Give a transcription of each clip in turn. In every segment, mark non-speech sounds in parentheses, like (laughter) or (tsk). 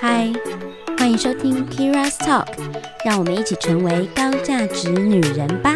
嗨，欢迎收听 Kira's Talk，让我们一起成为高价值女人吧。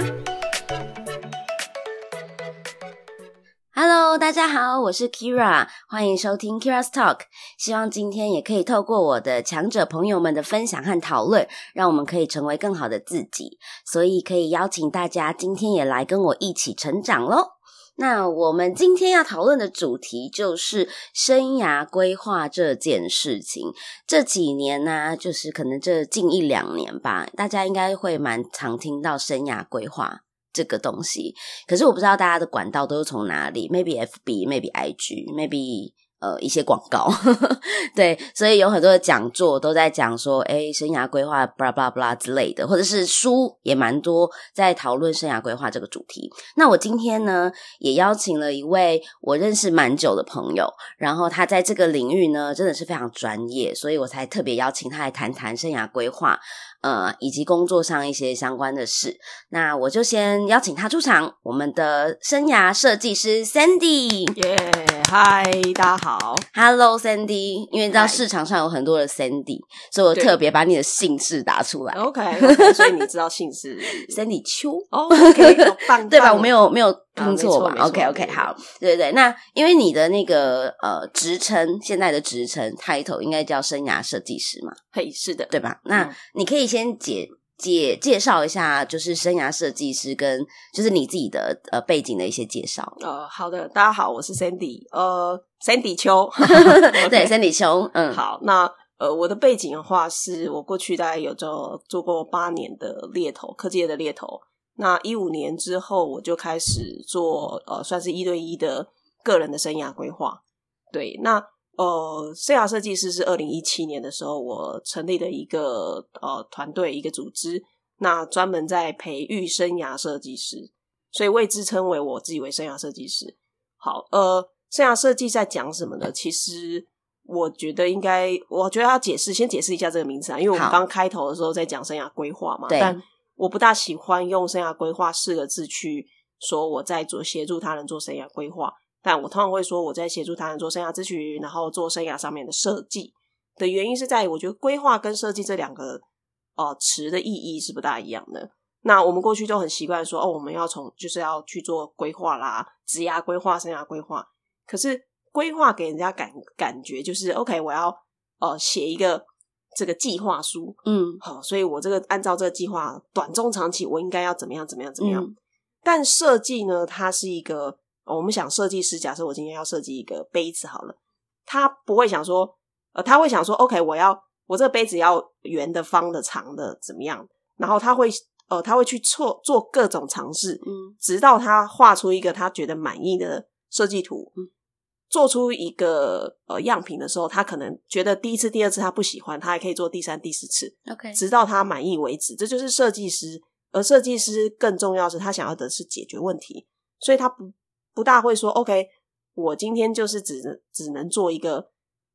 Hello，大家好，我是 Kira，欢迎收听 Kira's Talk。希望今天也可以透过我的强者朋友们的分享和讨论，让我们可以成为更好的自己。所以可以邀请大家今天也来跟我一起成长喽。那我们今天要讨论的主题就是生涯规划这件事情。这几年呢、就是可能这近一两年吧，大家应该会蛮常听到生涯规划这个东西。可是我不知道大家的管道都是从哪里，maybe FB，maybe IG，maybe。呃，一些广告，呵呵，对，所以有很多的讲座都在讲说，诶，生涯规划，巴拉巴拉巴拉之类的，或者是书也蛮多在讨论生涯规划这个主题。那我今天呢，也邀请了一位我认识蛮久的朋友，然后他在这个领域呢，真的是非常专业，所以我才特别邀请他来谈谈生涯规划。呃，以及工作上一些相关的事，那我就先邀请他出场。我们的生涯设计师 Sandy，耶，嗨，大家好，Hello Sandy。因为知道市场上有很多的 Sandy，所以我特别把你的姓氏打出来。OK，okay 所以你知道姓氏 (laughs) Sandy 邱，OK，棒，(laughs) 对吧？我没有没有拼错吧？OK OK，好，对对对。那因为你的那个呃职称，现在的职称 title 应该叫生涯设计师嘛？嘿，是的，对吧？那、嗯、你可以先解解介绍一下，就是生涯设计师跟就是你自己的呃背景的一些介绍。呃，好的，大家好，我是 Sandy，呃，Sandy 秋，(laughs) 对，Sandy 秋，嗯，好，那呃，我的背景的话，是我过去大概有做做过八年的猎头，科技业的猎头。那一五年之后，我就开始做呃，算是一对一的个人的生涯规划。对，那。呃，生涯设计师是二零一七年的时候，我成立的一个呃团队，一个组织，那专门在培育生涯设计师，所以我也自称为我自己为生涯设计师。好，呃，生涯设计在讲什么呢？其实我觉得应该，我觉得要解释，先解释一下这个名词啊，因为我们刚开头的时候在讲生涯规划嘛，但我不大喜欢用生涯规划四个字去说我在做协助他人做生涯规划。但我通常会说我在协助他人做生涯咨询，然后做生涯上面的设计的原因是在于我觉得规划跟设计这两个呃词的意义是不大一样的。那我们过去就很习惯说哦，我们要从就是要去做规划啦，职涯规划、生涯规划。可是规划给人家感感觉就是 OK，我要呃写一个这个计划书，嗯，好，所以我这个按照这个计划短中长期我应该要怎么样怎么样怎么样。嗯，但设计呢，它是一个。我们想设计师，假设我今天要设计一个杯子好了，他不会想说，呃，他会想说，OK，我要我这个杯子要圆的、方的、长的，怎么样？然后他会，呃，他会去做做各种尝试，嗯，直到他画出一个他觉得满意的设计图，嗯，做出一个呃样品的时候，他可能觉得第一次、第二次他不喜欢，他还可以做第三、第四次，OK，直到他满意为止。这就是设计师，而设计师更重要是他想要的是解决问题，所以他不。不大会说，OK，我今天就是只只能做一个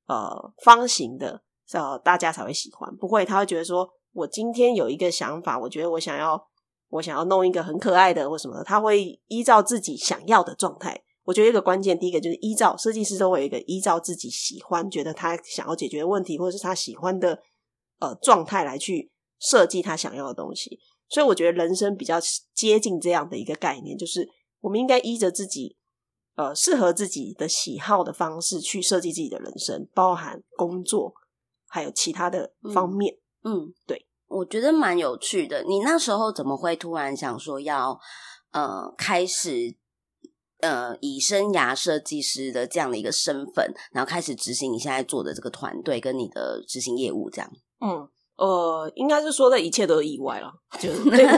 呃方形的，呃大家才会喜欢。不会，他会觉得说，我今天有一个想法，我觉得我想要我想要弄一个很可爱的或什么的，他会依照自己想要的状态。我觉得一个关键，第一个就是依照设计师都会有一个依照自己喜欢、觉得他想要解决的问题，或者是他喜欢的呃状态来去设计他想要的东西。所以我觉得人生比较接近这样的一个概念，就是。我们应该依着自己，呃，适合自己的喜好的方式去设计自己的人生，包含工作，还有其他的方面。嗯，嗯，对，我觉得蛮有趣的。你那时候怎么会突然想说要呃开始呃以生涯设计师的这样的一个身份，然后开始执行你现在做的这个团队跟你的执行业务这样？嗯。呃，应该是说的一切都是意外了。就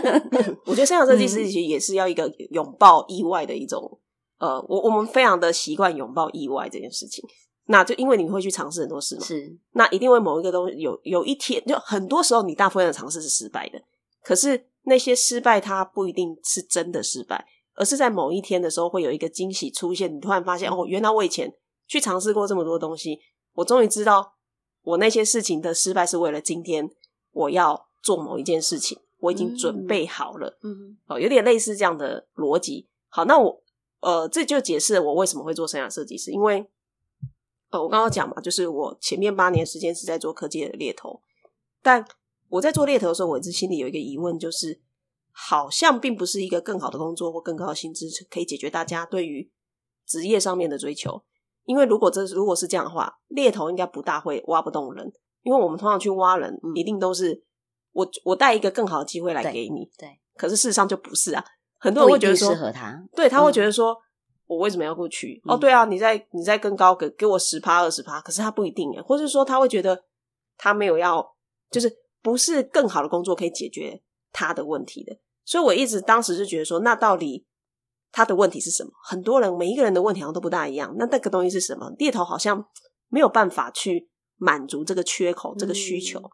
(laughs) 我觉得生涯设计师其实也是要一个拥抱意外的一种。呃，我我们非常的习惯拥抱意外这件事情。那就因为你会去尝试很多事嘛，是。那一定会某一个东西有有一天，就很多时候你大部分的尝试是失败的。可是那些失败，它不一定是真的失败，而是在某一天的时候会有一个惊喜出现。你突然发现，哦，原来我以前去尝试过这么多东西，我终于知道。我那些事情的失败是为了今天我要做某一件事情，我已经准备好了。嗯，哦，有点类似这样的逻辑。好，那我呃，这就解释了我为什么会做生涯设计师，因为呃，我刚刚讲嘛，就是我前面八年时间是在做科技的猎头，但我在做猎头的时候，我一直心里有一个疑问，就是好像并不是一个更好的工作或更高的薪资可以解决大家对于职业上面的追求。因为如果这如果是这样的话，猎头应该不大会挖不动人，因为我们通常去挖人，一定都是我我带一个更好的机会来给你，对。对，可是事实上就不是啊，很多人会觉得说适合他，对，他会觉得说。嗯我为什么要过去？哦，对啊，你在你在更高给给我十趴二十趴，可是他不一定诶，或者说他会觉得他没有要，就是不是更好的工作可以解决他的问题的。所以我一直当时就觉得说，那到底他的问题是什么？很多人每一个人的问题好像都不大一样。那那个东西是什么？猎头好像没有办法去满足这个缺口，这个需求。嗯。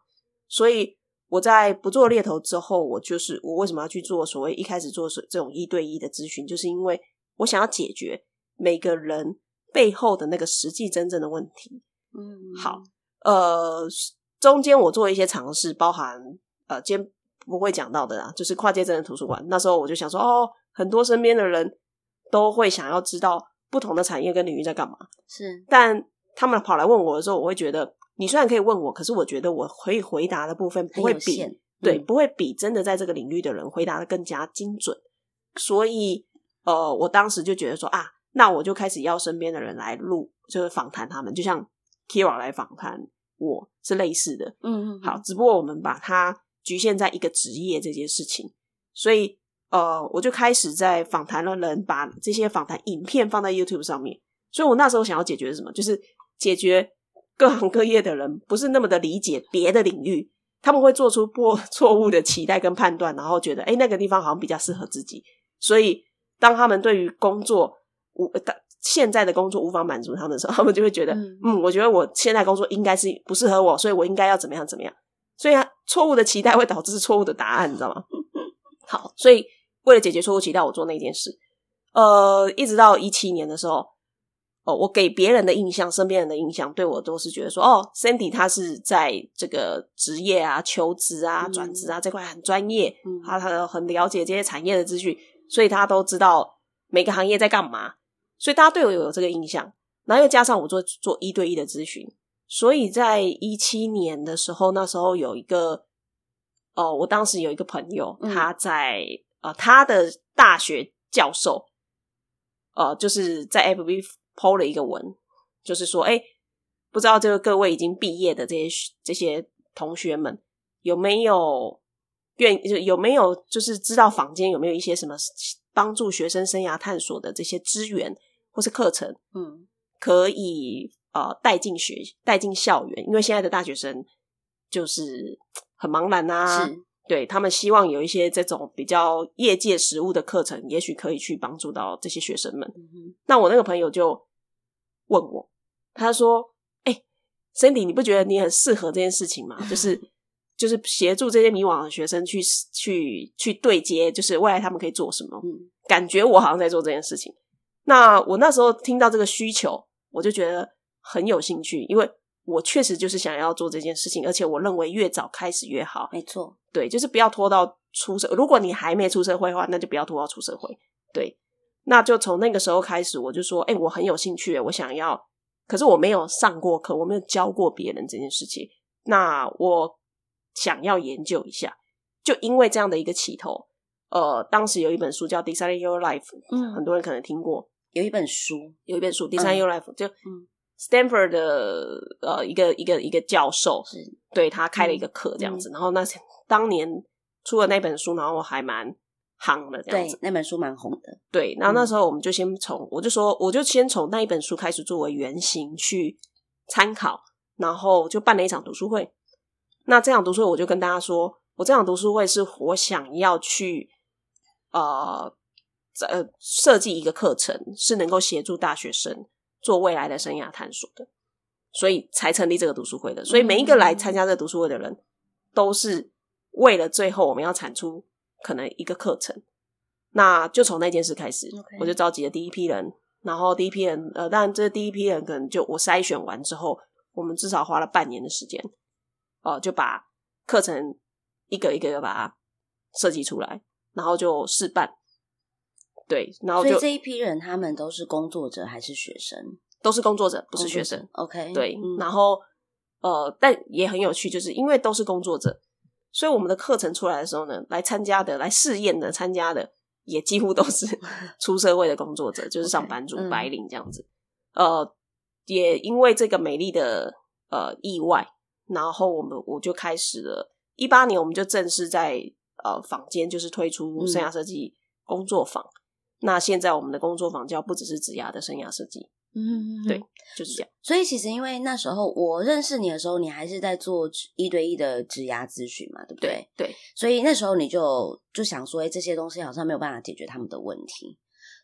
所以我在不做猎头之后，我就是我为什么要去做所谓一开始做这种一对一的咨询，就是因为。我想要解决每个人背后的那个实际真正的问题。嗯，好，呃，中间我做一些尝试，包含呃，今天不会讲到的啦，就是跨界真人图书馆。那时候我就想说，哦，很多身边的人都会想要知道不同的产业跟领域在干嘛。是，但他们跑来问我的时候，我会觉得，你虽然可以问我，可是我觉得我可以回答的部分不会比，嗯、对，不会比真的在这个领域的人回答的更加精准。所以。呃，我当时就觉得说啊，那我就开始要身边的人来录，就是访谈他们，就像 Keira 来访谈我是类似的，嗯嗯，好，只不过我们把它局限在一个职业这件事情，所以呃，我就开始在访谈的人把这些访谈影片放在 YouTube 上面，所以我那时候想要解决什么，就是解决各行各业的人不是那么的理解别的领域，他们会做出过 (laughs) 错误的期待跟判断，然后觉得诶那个地方好像比较适合自己，所以。当他们对于工作无现在的工作无法满足他们的时候，他们就会觉得，嗯，嗯，我觉得我现在工作应该是不适合我，所以我应该要怎么样怎么样。所以啊，错误的期待会导致错误的答案，你知道吗？(laughs) 好，所以为了解决错误期待，我做那件事。呃，一直到一七年的时候，哦，我给别人的印象，身边人的印象，对我都是觉得说，哦，Sandy 他是在这个职业啊、求职啊、转职啊、嗯、这块很专业，嗯，他很很了解这些产业的资讯。所以他都知道每个行业在干嘛，所以大家对我有这个印象。然后又加上我做做一对一的咨询，所以在一七年的时候，那时候有一个哦，我当时有一个朋友，他在啊、他的大学教授，呃，就是在 FB PO 了一个文，就是说，哎，不知道这个各位已经毕业的这些这些同学们有没有？愿有没有就是知道坊间有没有一些什么帮助学生生涯探索的这些资源或是课程，嗯，可以呃带进学带进校园，因为现在的大学生就是 (tsk) 很茫然啊，是对他们希望有一些这种比较业界实务的课程，也许可以去帮助到这些学生们。嗯哼，那我那个朋友就问我，他说：“哎、欸，Sandy，你不觉得你很适合这件事情吗？就是。(laughs) ”就是协助这些迷惘的学生去去去对接，就是未来他们可以做什么？嗯，感觉我好像在做这件事情。那我那时候听到这个需求，我就觉得很有兴趣，因为我确实就是想要做这件事情，而且我认为越早开始越好。没错，对，就是不要拖到出社。如果你还没出社会的话，那就不要拖到出社会。对，那就从那个时候开始，我就说，哎，我很有兴趣，我想要，可是我没有上过课，我没有教过别人这件事情。那我。想要研究一下，就因为这样的一个起头，呃，当时有一本书叫《Design Your Life》，嗯，很多人可能听过。有一本书，有一本书《Design Your Life》，就 Stanford 的呃一个一个一个教授，是对他开了一个课这样子。然后那当年出了那本书，然后我还蛮夯的这样子。对，那本书蛮红的。对，然后那时候我们就先从，我就说，我就先从那一本书开始作为原型去参考，然后就办了一场读书会。那这场读书会，我就跟大家说，我这场读书会是我想要去呃呃设计一个课程，是能够协助大学生做未来的生涯探索的，所以才成立这个读书会的。所以每一个来参加这个读书会的人，都是为了最后我们要产出可能一个课程。那就从那件事开始.我就召集了第一批人，然后第一批人呃，当然这第一批人可能就我筛选完之后，我们至少花了半年的时间。哦，就把课程一个一个的把它设计出来，然后就试办。对，然后就所以这一批人他们都是工作者还是学生？都是工作者，不是学生。OK，对，嗯、然后呃，但也很有趣，就是因为都是工作者，所以我们的课程出来的时候呢，来参加的、来试验的、参加的，也几乎都是 (laughs) 出社会的工作者，就是上班族、白领这样子。嗯、呃，也因为这个美丽的呃意外，然后我们我就开始了，一八年我们就正式在呃坊间就是推出生涯设计工作坊。嗯那现在我们的工作坊叫不只是职涯的生涯设计，嗯，对，就是这样。所以其实因为那时候我认识你的时候，你还是在做一对一的职涯咨询嘛，对不对？对。对，所以那时候你就就想说，哎，这些东西好像没有办法解决他们的问题。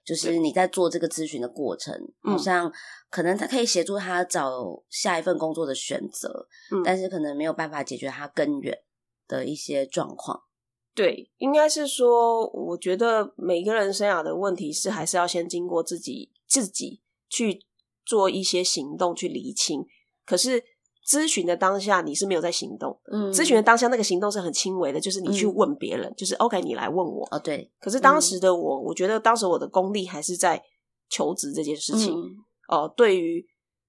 就是你在做这个咨询的过程，好像可能他可以协助他找下一份工作的选择，嗯，但是可能没有办法解决他根源的一些状况。对，应该是说，我觉得每个人生涯的问题是还是要先经过自己自己去做一些行动去厘清。可是咨询的当下你是没有在行动，嗯，咨询的当下那个行动是很轻微的，就是你去问别人，嗯、就是 OK，你来问我，哦，对。可是当时的我，嗯、我觉得当时我的功力还是在求职这件事情，哦、嗯呃，对于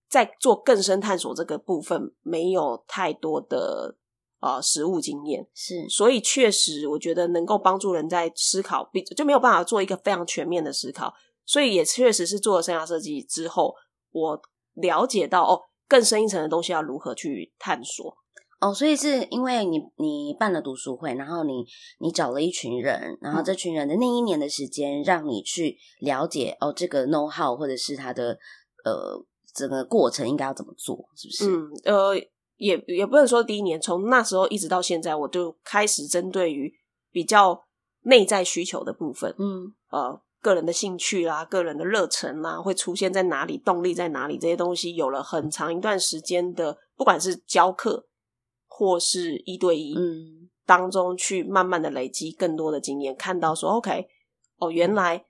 在做更深探索这个部分，没有太多的。呃，实务经验是，所以确实，我觉得能够帮助人在思考，比就没有办法做一个非常全面的思考。所以也确实是做了生涯设计之后，我了解到哦，更深一层的东西要如何去探索。哦，所以是因为你你办了读书会，然后你你找了一群人，然后这群人的那一年的时间，让你去了解哦，这个 know how 或者是他的呃整个过程应该要怎么做，是不是？嗯，呃。也也不能说第一年，从那时候一直到现在，我就开始针对于比较内在需求的部分，嗯，呃，个人的兴趣啦，个人的热忱啦，会出现在哪里，动力在哪里，这些东西有了很长一段时间的，不管是教课或是一对一，嗯，当中去慢慢的累积更多的经验，看到说，OK，哦，原来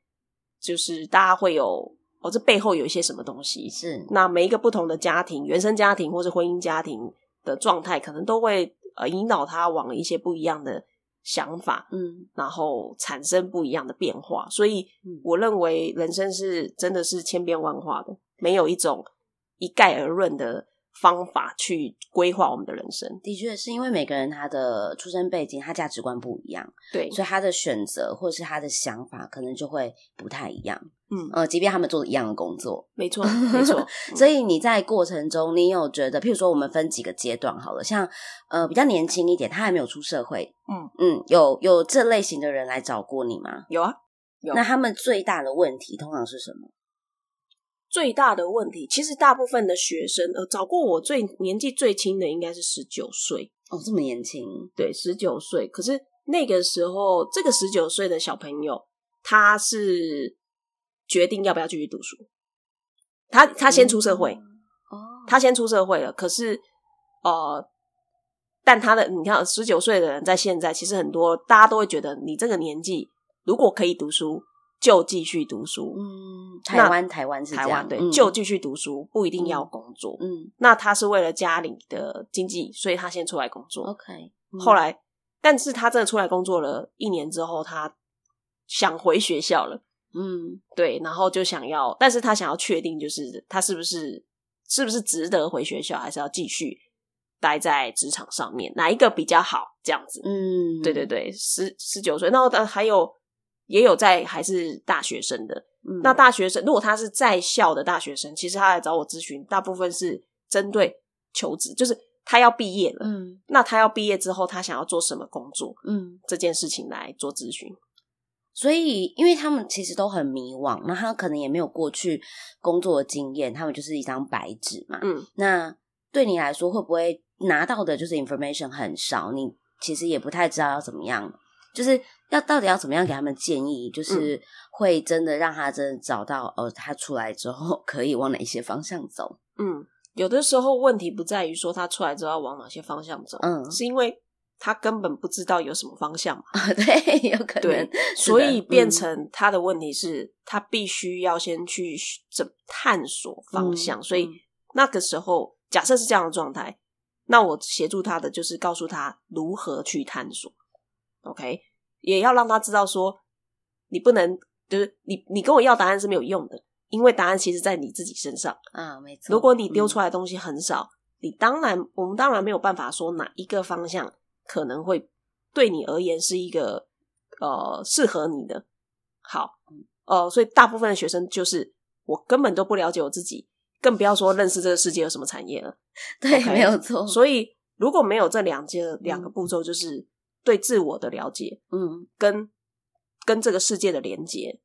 就是大家会有。哦，这背后有一些什么东西？是那每一个不同的家庭、原生家庭或是婚姻家庭的状态，可能都会呃引导他往一些不一样的想法，嗯，然后产生不一样的变化。所以我认为人生是真的是千变万化的，没有一种一概而论的。方法去规划我们的人生，的确是因为每个人他的出生背景、他价值观不一样，对，所以他的选择或是他的想法可能就会不太一样。嗯，呃，即便他们做一样的工作，没错，没错。(laughs) 所以你在过程中，你有觉得，譬如说，我们分几个阶段好了，像呃比较年轻一点，他还没有出社会，嗯嗯，有有这类型的人来找过你吗？有啊，有。那他们最大的问题通常是什么？最大的问题，其实大部分的学生，呃，找过我最年纪最轻的应该是十九岁哦，这么年轻，对，十九岁。可是那个时候，这个十九岁的小朋友，他是决定要不要继续读书。他他先出社会，哦，他先出社会了。可是，呃，但他的你看，十九岁的人在现在，其实很多大家都会觉得，你这个年纪如果可以读书。就继续读书，嗯，台湾台湾是这样，台湾对，嗯、就继续读书，不一定要工作，嗯，那他是为了家里的经济，所以他先出来工作，OK，、嗯、后来，但是他真的出来工作了一年之后，他想回学校了，嗯，对，然后就想要，但是他想要确定，就是他是不是是不是值得回学校，还是要继续待在职场上面，哪一个比较好？这样子，嗯，对对对，十十九岁，那后还有。也有在还是大学生的，嗯，那大学生如果他是在校的大学生，其实他来找我咨询，大部分是针对求职，就是他要毕业了，嗯，那他要毕业之后，他想要做什么工作，嗯，这件事情来做咨询。所以，因为他们其实都很迷惘，那他可能也没有过去工作的经验，他们就是一张白纸嘛，嗯，那对你来说，会不会拿到的就是 information 很少？你其实也不太知道要怎么样。就是要到底要怎么样给他们建议，就是会真的让他真的找到、嗯、哦，他出来之后可以往哪一些方向走。嗯，有的时候问题不在于说他出来之后要往哪些方向走，嗯，是因为他根本不知道有什么方向嘛。(laughs) 对，有可能。对，所以变成他的问题是、嗯、他必须要先去怎探索方向。嗯、所以那个时候，假设是这样的状态，那我协助他的就是告诉他如何去探索。OK，也要让他知道说，你不能就是你，你跟我要答案是没有用的，因为答案其实在你自己身上啊，没错。如果你丢出来的东西很少，嗯、你当然，我们当然没有办法说哪一个方向可能会对你而言是一个呃适合你的。好，呃，所以大部分的学生就是我根本都不了解我自己，更不要说认识这个世界有什么产业了。(laughs) 对，okay? 没有错。所以如果没有这两件两个步骤，就是对自我的了解，嗯，跟跟这个世界的连接，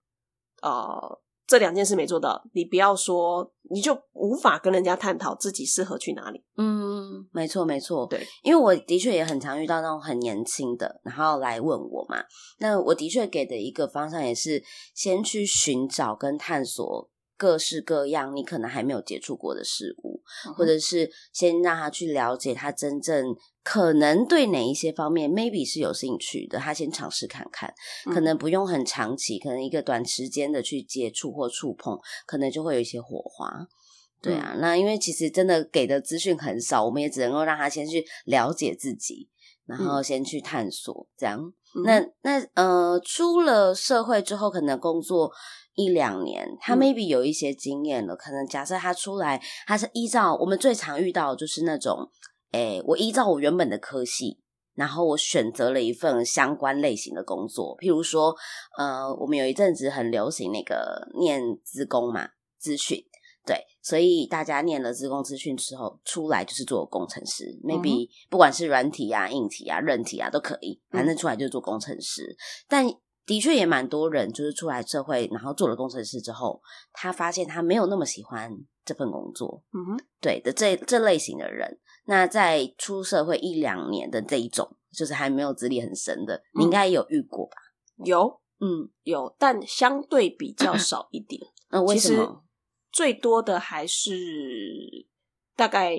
呃。这两件事没做到，你不要说，你就无法跟人家探讨自己适合去哪里。嗯，没错，没错。对，因为我的确也很常遇到那种很年轻的，然后来问我嘛。那我的确给的一个方向也是，先去寻找跟探索各式各样你可能还没有接触过的事物，嗯，或者是先让他去了解他真正。可能对哪一些方面，maybe 是有兴趣的，他先尝试看看，可能不用很长期，可能一个短时间的去接触或触碰，可能就会有一些火花。对啊，嗯、那因为其实真的给的资讯很少，我们也只能够让他先去了解自己，然后先去探索这样。嗯、那那呃，出了社会之后，可能工作一两年，他 maybe 有一些经验了，嗯、可能假设他出来，他是依照我们最常遇到的就是那种。诶，我依照我原本的科系，然后我选择了一份相关类型的工作。譬如说，呃，我们有一阵子很流行那个念资工嘛，资讯，对，所以大家念了资工资讯之后，出来就是做工程师。嗯、maybe 不管是软体啊、硬体啊、韧体啊都可以，反正出来就是做工程师。嗯、但的确也蛮多人就是出来社会，然后做了工程师之后，他发现他没有那么喜欢这份工作。嗯哼，对的，这这类型的人。那在出社会一两年的这一种，就是还没有资历很深的，嗯、你应该有遇过吧？有，嗯，有，但相对比较少一点。(clears throat) 那，为什么？最多的还是大概，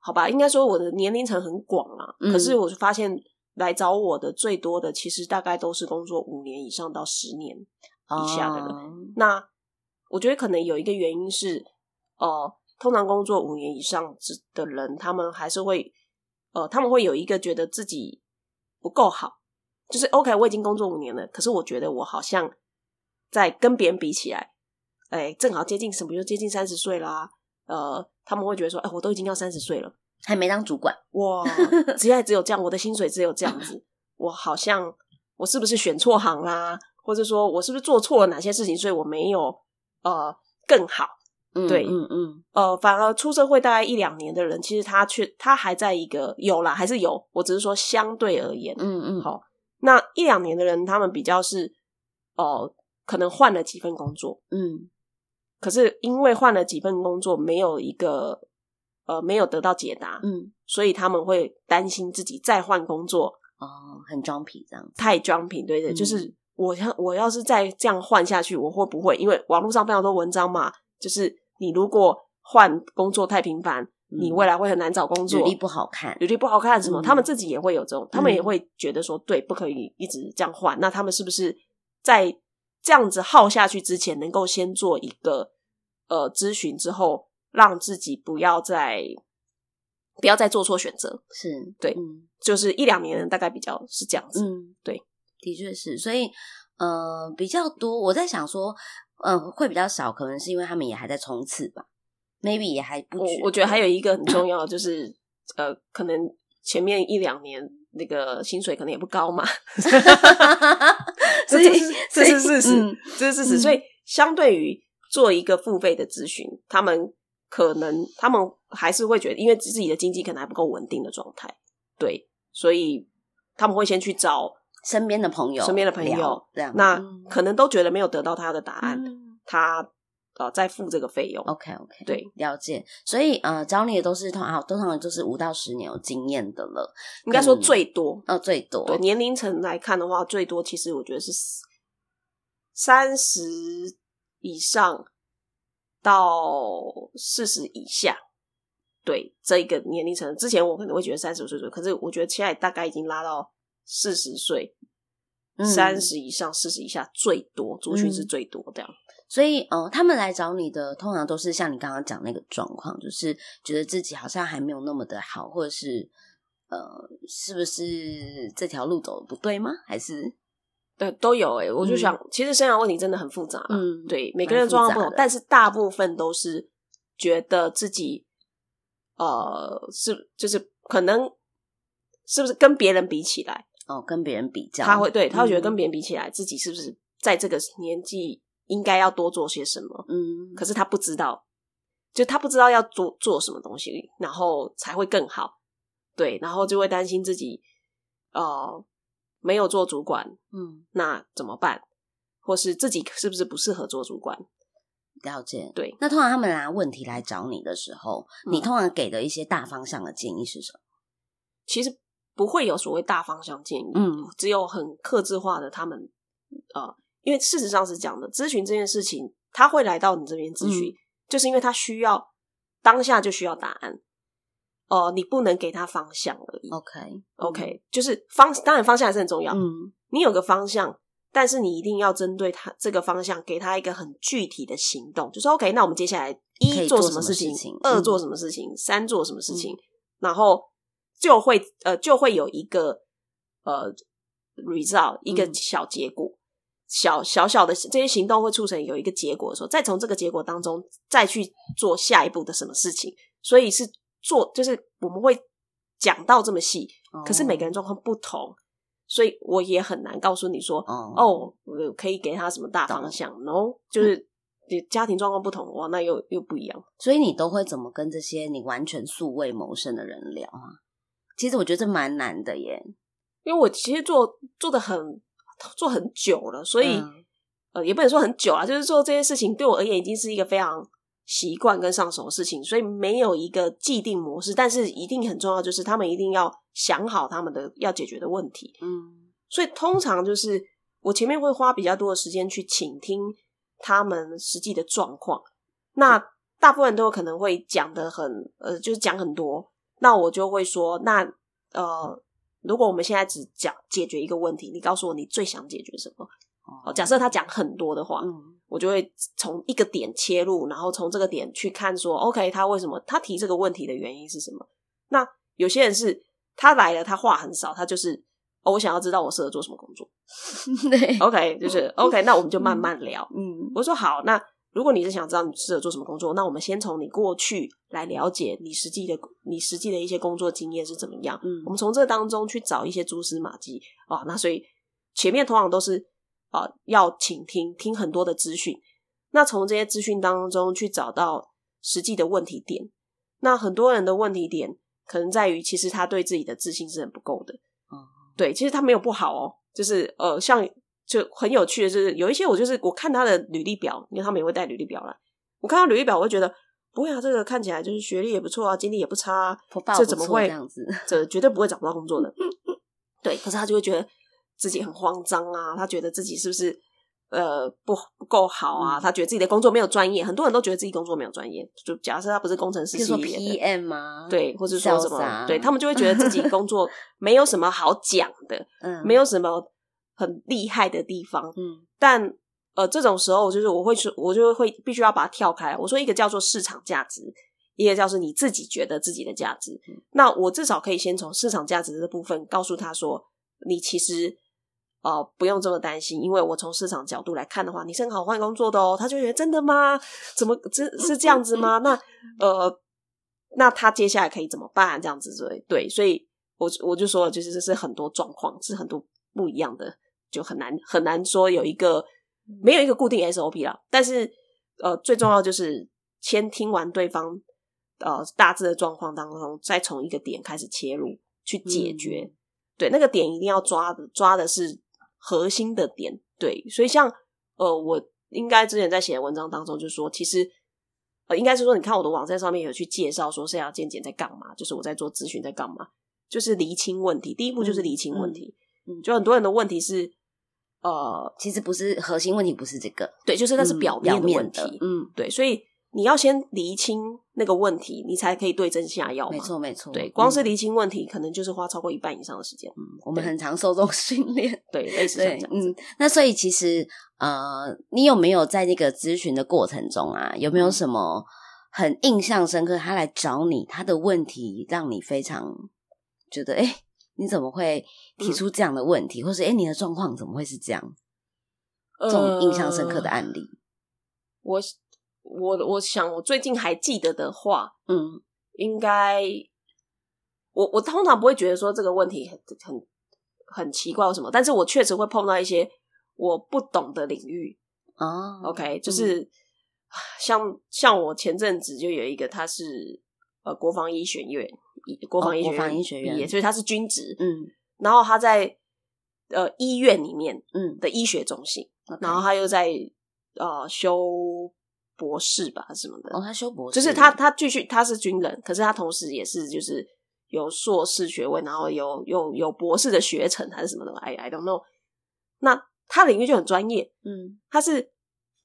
好吧，应该说我的年龄层很广啊。嗯、可是我就发现来找我的最多的，其实大概都是工作五年以上到十年以下的人。哦、那我觉得可能有一个原因是，哦、呃。通常工作五年以上的人，他们还是会，呃，他们会有一个觉得自己不够好，就是 OK，我已经工作五年了，可是我觉得我好像在跟别人比起来，哎，正好接近什么，就接近三十岁啦。呃，他们会觉得说，哎，我都已经要三十岁了，还没当主管，哇，职业只有这样，我的薪水只有这样子，我好像我是不是选错行啦？或者说我是不是做错了哪些事情，所以我没有呃更好。嗯、对，嗯嗯，呃，反而出社会大概一两年的人，其实他却他还在一个有啦，还是有。我只是说相对而言，嗯嗯，好，那一两年的人，他们比较是哦、呃，可能换了几份工作，嗯，可是因为换了几份工作，没有一个呃，没有得到解答，嗯，所以他们会担心自己再换工作，哦，很装皮这样子，太装皮，对对，嗯、就是我要我要是再这样换下去，我会不会？因为网络上非常多文章嘛。就是你如果换工作太频繁，嗯、你未来会很难找工作，履历不好看，履历不好看什么？嗯、他们自己也会有这种，他们也会觉得说，嗯、对，不可以一直这样换。那他们是不是在这样子耗下去之前，能够先做一个呃咨询之后，让自己不要再不要再做错选择？是对，嗯、就是一两年大概比较是这样子。嗯，对，的确是。所以呃，比较多我在想说。嗯，会比较少，可能是因为他们也还在冲刺吧，maybe 也还不。我我觉得还有一个很重要，就是呃，可能前面一两年那个薪水可能也不高嘛，(laughs) 这是这是事实，这是事实。所以相对于做一个付费的咨询，他们可能他们还是会觉得，因为自己的经济可能还不够稳定的状态，对，所以他们会先去找。身边的朋友，身边的朋友，这样那可能都觉得没有得到他的答案，嗯、他呃再付这个费用。OK OK，对，了解。所以呃，找你的都是通啊通常就是五到十年有经验的了，应该说最多，呃、哦，最多。对，年龄层来看的话，最多其实我觉得是三十以上到四十以下。对，这一个年龄层，之前我可能会觉得三十五岁左右，可是我觉得现在大概已经拉到。四十岁，三十以上，四十以下最多，族群是最多这样。所以，呃，他们来找你的，通常都是像你刚刚讲那个状况，就是觉得自己好像还没有那么的好，或者是，呃，是不是这条路走的不对吗？还是，对，都有哎、欸。我就想，嗯、其实生涯问题真的很复杂、啊，嗯，对，每个人的状况不同，但是大部分都是觉得自己，呃，是就是可能是不是跟别人比起来，哦，跟别人比较，他会对他会觉得跟别人比起来，嗯、自己是不是在这个年纪应该要多做些什么？嗯，可是他不知道，就他不知道要做做什么东西，然后才会更好。对，然后就会担心自己，呃，没有做主管，嗯，那怎么办？或是自己是不是不适合做主管？了解。对，那通常他们拿问题来找你的时候，嗯、你通常给的一些大方向的建议是什么？其实不会有所谓大方向建议，嗯，只有很克制化的。他们，呃，因为事实上是讲的，咨询这件事情，他会来到你这边咨询，嗯、就是因为他需要当下就需要答案。哦、呃，你不能给他方向而已。OK，OK，Okay.、嗯、就是方，当然方向还是很重要。嗯，你有个方向，但是你一定要针对他这个方向，给他一个很具体的行动。就说 OK，那我们接下来一做什么事情，二做什么事情，嗯、三做什么事情，嗯、然后就会呃就会有一个呃 result 一个小结果，嗯、小小小的这些行动会促成有一个结果的时候，再从这个结果当中再去做下一步的什么事情，所以是。做就是我们会讲到这么细，哦、可是每个人状况不同，所以我也很难告诉你说，哦，哦，我可以给他什么大方向，no，就是你家庭状况不同，哇，那又又不一样。所以你都会怎么跟这些你完全素未谋生的人聊啊？其实我觉得这蛮难的耶，因为我其实做做的很做很久了，所以、嗯、呃也不能说很久啊，就是做这些事情对我而言已经是一个非常。习惯跟上手的事情，所以没有一个既定模式，但是一定很重要，就是他们一定要想好他们的要解决的问题。嗯，所以通常就是我前面会花比较多的时间去倾听他们实际的状况。那大部分都有可能会讲的很呃，就是讲很多。那我就会说，那呃，如果我们现在只讲解决一个问题，你告诉我你最想解决什么？哦，假设他讲很多的话，嗯。我就会从一个点切入，然后从这个点去看说，OK，他为什么他提这个问题的原因是什么？那有些人是他来了，他话很少，他就是哦，我想要知道我适合做什么工作。(laughs) 对，OK，就是 OK，那我们就慢慢聊。嗯，我说好，那如果你是想知道你适合做什么工作，那我们先从你过去来了解你实际的你实际的一些工作经验是怎么样。嗯，我们从这当中去找一些蛛丝马迹啊。那所以前面通常都是。啊、呃，要倾听，听很多的资讯，那从这些资讯当中去找到实际的问题点。那很多人的问题点可能在于，其实他对自己的自信是很不够的。嗯，对，其实他没有不好哦，就是呃，像就很有趣的，就是有一些我就是我看他的履历表，因为他们也会带履历表来，我看到履历表，我会觉得不会啊，这个看起来就是学历也不错啊，经历也不差啊，这怎么会这样子？这绝对不会找不到工作的。(laughs) 对，可是他就会觉得。自己很慌张啊，他觉得自己是不是呃不不够好啊？嗯、他觉得自己的工作没有专业，很多人都觉得自己工作没有专业。就假设他不是工程师系列的，PM 吗？对，或者说什么？对，他们就会觉得自己工作 (laughs) 没有什么好讲的，嗯，没有什么很厉害的地方。嗯，但呃，这种时候就是我会说，我就会必须要把它跳开。我说一个叫做市场价值，一个叫做你自己觉得自己的价值。嗯、那我至少可以先从市场价值的部分告诉他说，你其实。哦、呃，不用这么担心，因为我从市场角度来看的话，你是很好换工作的哦。他就觉得真的吗？怎么这是这样子吗？那 (laughs) 呃，那他接下来可以怎么办？这样子对对，所以我我就说了，就是这是很多状况，是很多不一样的，就很难很难说有一个没有一个固定 SOP 啦。但是呃，最重要就是先听完对方呃大致的状况当中，再从一个点开始切入去解决。嗯、对，那个点一定要抓的，抓的是。核心的点，对，所以像呃，我应该之前在写的文章当中就说，其实呃，应该是说，你看我的网站上面有去介绍说，生涯健检在干嘛，就是我在做咨询在干嘛，就是厘清问题，第一步就是厘清问题，就很多人的问题是，呃，其实不是核心问题，不是这个，对，就是那是表面的问题，嗯，对，所以。你要先厘清那个问题，你才可以对症下药。没错，没错。对，光是厘清问题，嗯、可能就是花超过一半以上的时间。嗯，我们很常受这种训练，对，类似 (laughs) 这样子。嗯，那所以其实，呃，你有没有在那个咨询的过程中啊，有没有什么很印象深刻？他来找你，他的问题让你非常觉得，哎，你怎么会提出这样的问题，嗯、或是哎，你的状况怎么会是这样？这种印象深刻的案例，呃、我我我想我最近还记得的话，嗯，应该我我通常不会觉得说这个问题很很很奇怪或什么，但是我确实会碰到一些我不懂的领域哦。OK，就是、嗯、像像我前阵子就有一个，他是呃国防医学院。国防医学院，哦、医学院毕业，所以他是军职。嗯，然后他在呃医院里面，嗯的医学中心，嗯、然后他又在呃修博士吧，什么的。哦，他修博士，就是他他继续他是军人，可是他同时也是就是有硕士学位，然后有有有博士的学程还是什么的，I I don't know。那他领域就很专业，嗯，他是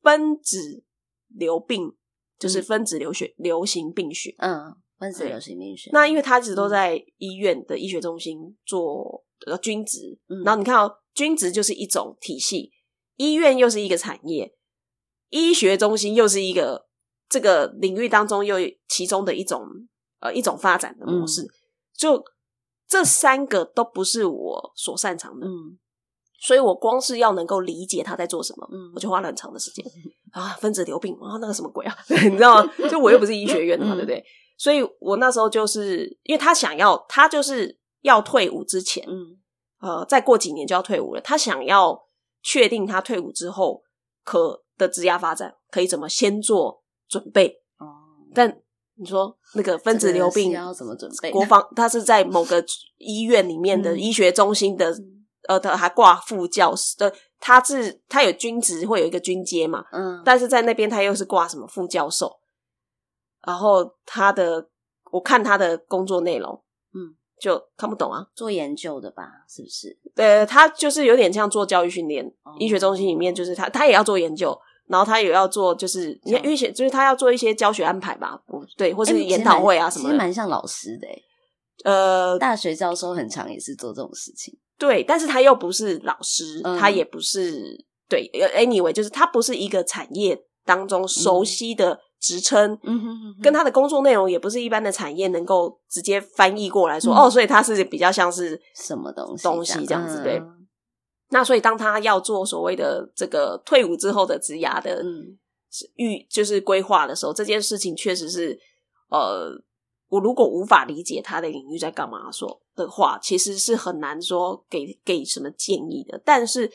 分子流病，就是分子流血、嗯、流行病学，嗯。分子流行病学。那因为他一直都在医院的医学中心做呃军职，嗯、然后你看哦，军职就是一种体系，医院又是一个产业，医学中心又是一个这个领域当中又其中的一种呃一种发展的模式，嗯、就这三个都不是我所擅长的，嗯，所以我光是要能够理解他在做什么，嗯，我就花了很长的时间啊，分子流病啊，那个什么鬼啊，(laughs) 你知道吗？就我又不是医学院的嘛，嗯、对不对？所以我那时候就是因为他想要，他就是要退伍之前，嗯，呃，再过几年就要退伍了。他想要确定他退伍之后可的职涯发展可以怎么先做准备。哦，但你说那个分子流病要怎么准备？国防他是在某个医院里面的医学中心的，嗯、呃，他还挂副教师的，他是他有军职会有一个军阶嘛，嗯，但是在那边他又是挂什么副教授。然后他的，我看他的工作内容，嗯，就看不懂啊。做研究的吧，是不是？对，他就是有点像做教育训练，哦、医学中心里面就是他，他也要做研究，然后他也要做，就是因为就是他要做一些教学安排吧，对，或是研讨会啊什么的，其实蛮像老师的。呃，大学教授很常也是做这种事情，对，但是他又不是老师，嗯、他也不是对，anyway，就是他不是一个产业当中熟悉的、嗯。职称，嗯哼哼哼，跟他的工作内容也不是一般的产业能够直接翻译过来说，嗯、哦，所以他是比较像是什么东西东西这样子，对。嗯、那所以当他要做所谓的这个退伍之后的职涯的预、嗯、就是规划的时候，这件事情确实是，呃，我如果无法理解他的领域在干嘛说的话，其实是很难说给给什么建议的。但是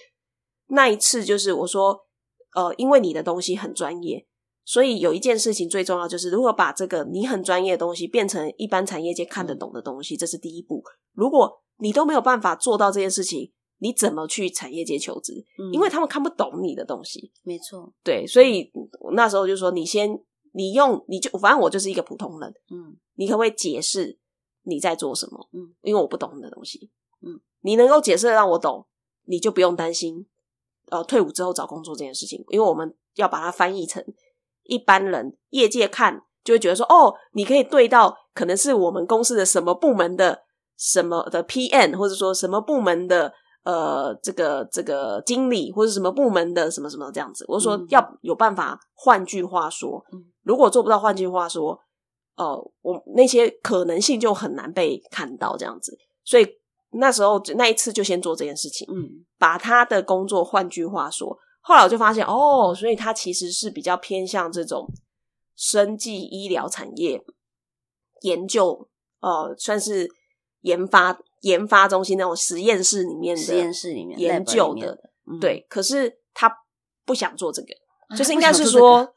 那一次就是我说，呃，因为你的东西很专业。所以有一件事情最重要，就是如何把这个你很专业的东西变成一般产业界看得懂的东西，这是第一步。如果你都没有办法做到这件事情，你怎么去产业界求职？嗯，因为他们看不懂你的东西。没错，对，所以我那时候就说，你先，你用，你就反正我就是一个普通人，嗯，你可不可以解释你在做什么？嗯，因为我不懂你的东西，嗯，你能够解释的让我懂，你就不用担心，呃，退伍之后找工作这件事情，因为我们要把它翻译成。一般人业界看就会觉得说，哦，你可以对到可能是我们公司的什么部门的什么的 PM，或者说什么部门的呃这个这个经理，或者什么部门的什么什么这样子。我说要有办法，换句话说，如果做不到，换句话说，呃，我那些可能性就很难被看到这样子。所以那时候那一次就先做这件事情，嗯，把他的工作，换句话说。后来我就发现，哦，所以他其实是比较偏向这种生技医疗产业研究，呃，算是研发研发中心那种实验室里面的实验室里面研究的，对。可是他不想做这个，啊、就是应该是说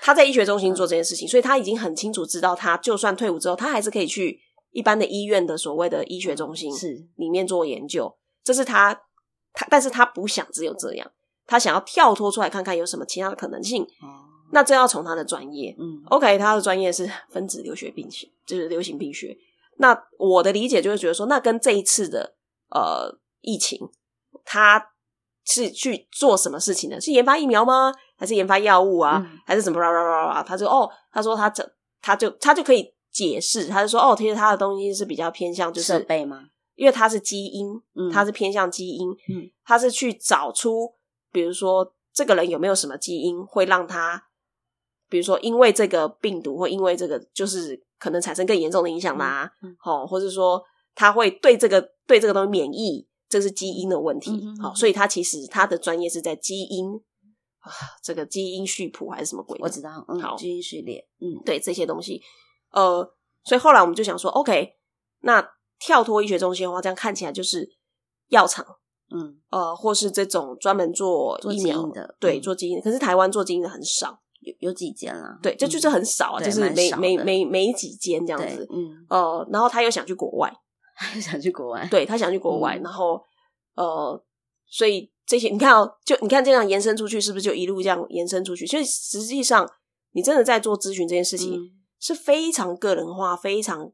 他在医学中心做这件事情，嗯、所以他已经很清楚知道，他就算退伍之后，他还是可以去一般的医院的所谓的医学中心是里面做研究。是这是他他，但是他不想只有这样。他想要跳脱出来看看有什么其他的可能性，哦、那这要从他的专业。嗯，OK，他的专业是分子流学病学，就是流行病学。那我的理解就是觉得说，那跟这一次的呃疫情，他是去做什么事情呢？是研发疫苗吗？还是研发药物啊？嗯、还是什么？他就哦，他说他这他就他就可以解释，他就说哦，其实他的东西是比较偏向就是设备吗？因为它是基因，嗯，它是偏向基因，嗯，他是去找出。比如说，这个人有没有什么基因会让他，比如说因为这个病毒或因为这个，就是可能产生更严重的影响啦，嗯，好，或者说他会对这个对这个东西免疫，这是基因的问题。好，所以他其实他的专业是在基因啊，这个基因序谱还是什么鬼？我知道，嗯，好，基因序列，嗯，对这些东西，呃，所以后来我们就想说，OK，那跳脱医学中心的话，这样看起来就是药厂。嗯，呃，或是这种专门做做疫苗基因的，对，嗯做基因的。可是台湾做基因的很少，有有几间啦，对，这就是很少啊，对就是没没没没几间这样子。嗯，呃，然后他又想去国外，他又想去国外，对他想去国外，嗯然后呃，所以这些你看哦，就你看这样延伸出去，是不是就一路这样延伸出去？所以实际上，你真的在做咨询这件事情嗯是非常个人化、非常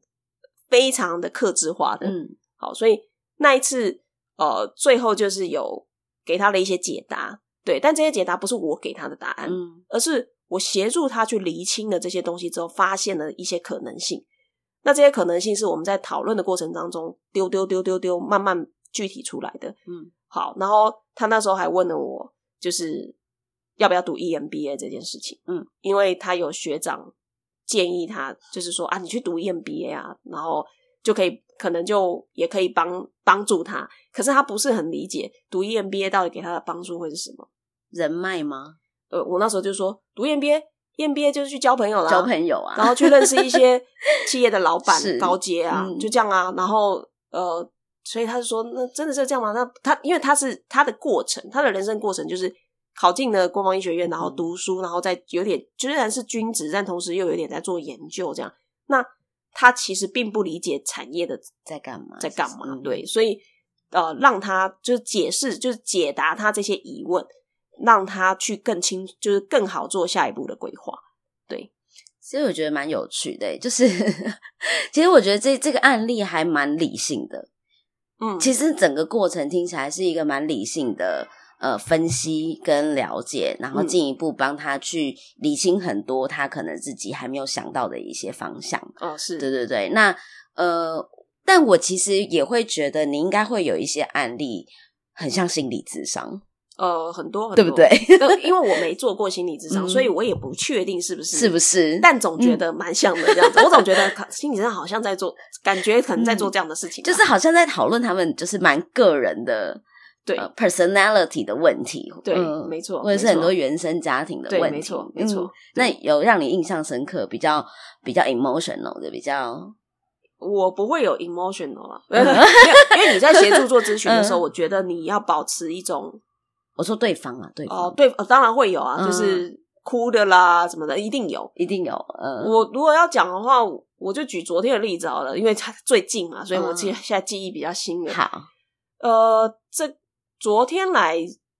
非常的克制化的。嗯好，所以那一次呃，最后就是有给他的一些解答，对，但这些解答不是我给他的答案，嗯而是我协助他去厘清了这些东西之后，发现了一些可能性。那这些可能性是我们在讨论的过程当中丢丢丢丢丢，慢慢具体出来的。嗯好，然后他那时候还问了我，就是要不要读 EMBA 这件事情。嗯，因为他有学长建议他，就是说啊，你去读 EMBA 啊，然后就可以，可能就也可以帮帮助他。可是他不是很理解读 EMBA 到底给他的帮助会是什么。人脉吗？呃，我那时候就说读 EMBA，EMBA 就是去交朋友啦，交朋友啊，然后去认识一些企业的老板、(laughs) 高阶啊，嗯就这样啊。然后呃，所以他就说，那真的是这样吗？那他因为他是他的过程，他的人生过程就是考进了国防医学院，然后读书，然后再有点虽然是军职，但同时又有点在做研究，这样。那他其实并不理解产业的在干嘛？在干嘛，嗯对，所以呃，让他就是解释，就是解答他这些疑问，让他去更清，就是更好做下一步的规划。对，其实我觉得蛮有趣的，就是 (laughs) 其实我觉得这这个案例还蛮理性的。嗯，其实整个过程听起来是一个蛮理性的呃分析跟了解，然后进一步帮他去理清很多他可能自己还没有想到的一些方向。哦，是，对对对，那呃，但我其实也会觉得你应该会有一些案例很像心理智商，呃，很多很多，对不对？因为我没做过心理智商，嗯所以我也不确定是不是是不是？但总觉得蛮像的这样子。我总觉得心理咨商好像在做，感觉可能在做这样的事情吧，就是好像在讨论他们就是蛮个人的。对、呃、personality 的问题，对，嗯、没错，或者是很多原生家庭的问题，没错，没错。嗯、那有让你印象深刻，比较比较 emotional 的，比较我不会有 emotional 啊，(laughs) (laughs) 因为你在协助做咨询的时候，嗯、我觉得你要保持一种，我说对方啊，对方哦，对，当然会有啊，嗯、就是哭的啦什么的，一定有，一定有。嗯，我如果要讲的话，我就举昨天的例子好了，因为他最近嘛，所以我记现在记忆比较新的。好，呃，这。昨天来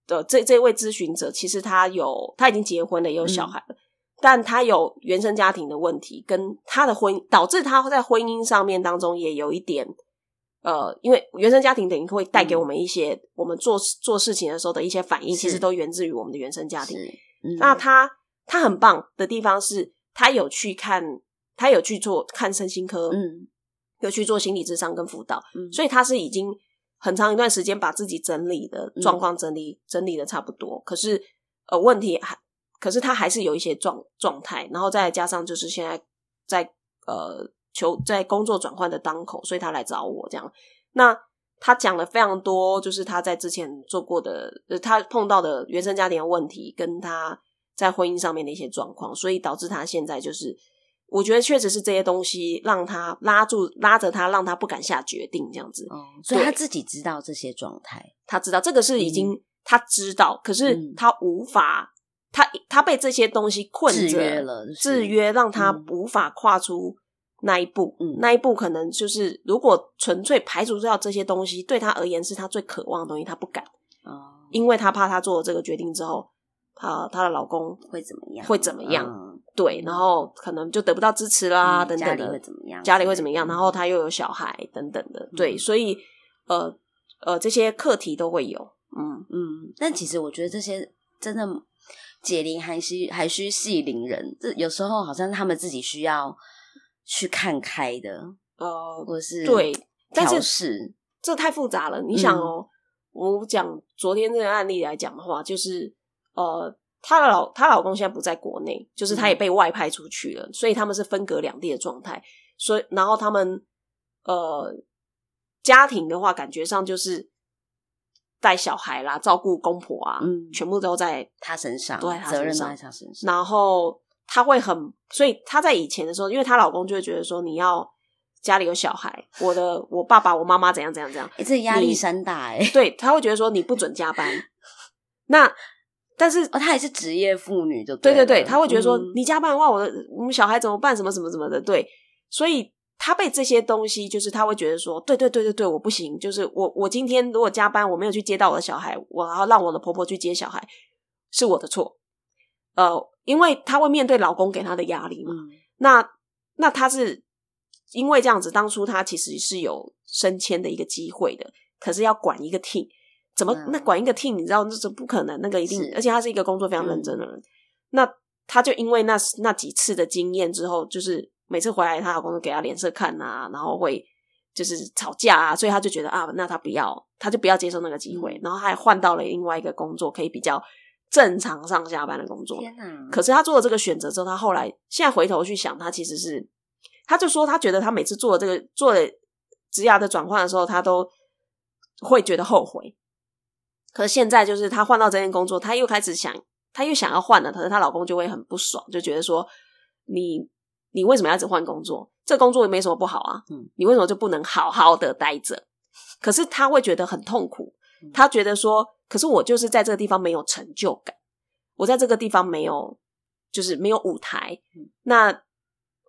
的这这位咨询者，其实他有他已经结婚了，也有小孩了，嗯、但他有原生家庭的问题，跟他的婚导致他在婚姻上面当中也有一点呃，因为原生家庭等于会带给我们一些、嗯、我们做做事情的时候的一些反应，其实都源自于我们的原生家庭。嗯、那他他很棒的地方是，他有去看，他有去做看身心科，嗯，有去做心理智商跟辅导，嗯，所以他是已经。很长一段时间把自己整理的状况整理、嗯、整理的差不多，可是呃问题还，可是他还是有一些状状态，然后再加上就是现在在呃求在工作转换的当口，所以他来找我这样。那他讲了非常多，就是他在之前做过的，呃，他碰到的原生家庭的问题，跟他在婚姻上面的一些状况，所以导致他现在就是。我觉得确实是这些东西让他拉住拉着他，让他不敢下决定这样子。哦，所以他自己知道这些状态，他知道这个是已经、嗯、他知道，可是他无法，嗯、他他被这些东西困着，制约了，就是、制约让他无法跨出那一步。嗯，那一步可能就是如果纯粹排除掉这些东西，对他而言是他最渴望的东西，他不敢。哦，因为他怕他做了这个决定之后，他她的老公会怎么样？会怎么样？嗯对，然后可能就得不到支持啦，嗯、等等的。家里会怎么样？家里会怎么样？然后他又有小孩，等等的。嗯、对，所以呃呃，这些课题都会有。嗯嗯，但其实我觉得这些真的解铃还须还须系铃人，这有时候好像是他们自己需要去看开的。呃，或是对，但是是这太复杂了。你想哦，嗯、我讲昨天这个案例来讲的话，就是呃。她的老她老公现在不在国内，就是她也被外派出去了，嗯、所以他们是分隔两地的状态。所以，然后他们呃家庭的话，感觉上就是带小孩啦，照顾公婆啊，嗯，全部都在他身上，对，责任都在他身上。然后他会很，所以她在以前的时候，因为她老公就会觉得说，你要家里有小孩，我的我爸爸我妈妈怎样怎样怎样，哎、欸，这压力山大哎、欸。对，他会觉得说你不准加班。那但是哦，她也是职业妇女，就对对对，他会觉得说、嗯、你加班的话，我的我们小孩怎么办？什么什么什么的，对，所以。他被这些东西，就是他会觉得说，对对对对对，我不行。就是我我今天如果加班，我没有去接到我的小孩，我要让我的婆婆去接小孩，是我的错。呃，因为她会面对老公给她的压力嘛。嗯、那那她是因为这样子，当初她其实是有升迁的一个机会的，可是要管一个 team，怎么、嗯、那管一个 team？你知道那是不可能，那个一定，而且她是一个工作非常认真的人。嗯、那她就因为那那几次的经验之后，就是。每次回来，她老公都给她脸色看啊，然后会就是吵架啊，所以她就觉得啊，那她不要，她就不要接受那个机会，嗯、然后还换到了另外一个工作，可以比较正常上下班的工作。天哪！可是他做了这个选择之后，他后来现在回头去想，他其实是，他就说他觉得他每次做了这个做了职涯的转换的时候，他都会觉得后悔。可是现在就是他换到这件工作，他又开始想，他又想要换了，可是她老公就会很不爽，就觉得说你。你为什么要一直换工作？这工作也没什么不好啊。嗯，你为什么就不能好好的待着？可是他会觉得很痛苦。他觉得说，可是我就是在这个地方没有成就感，我在这个地方没有，就是没有舞台。那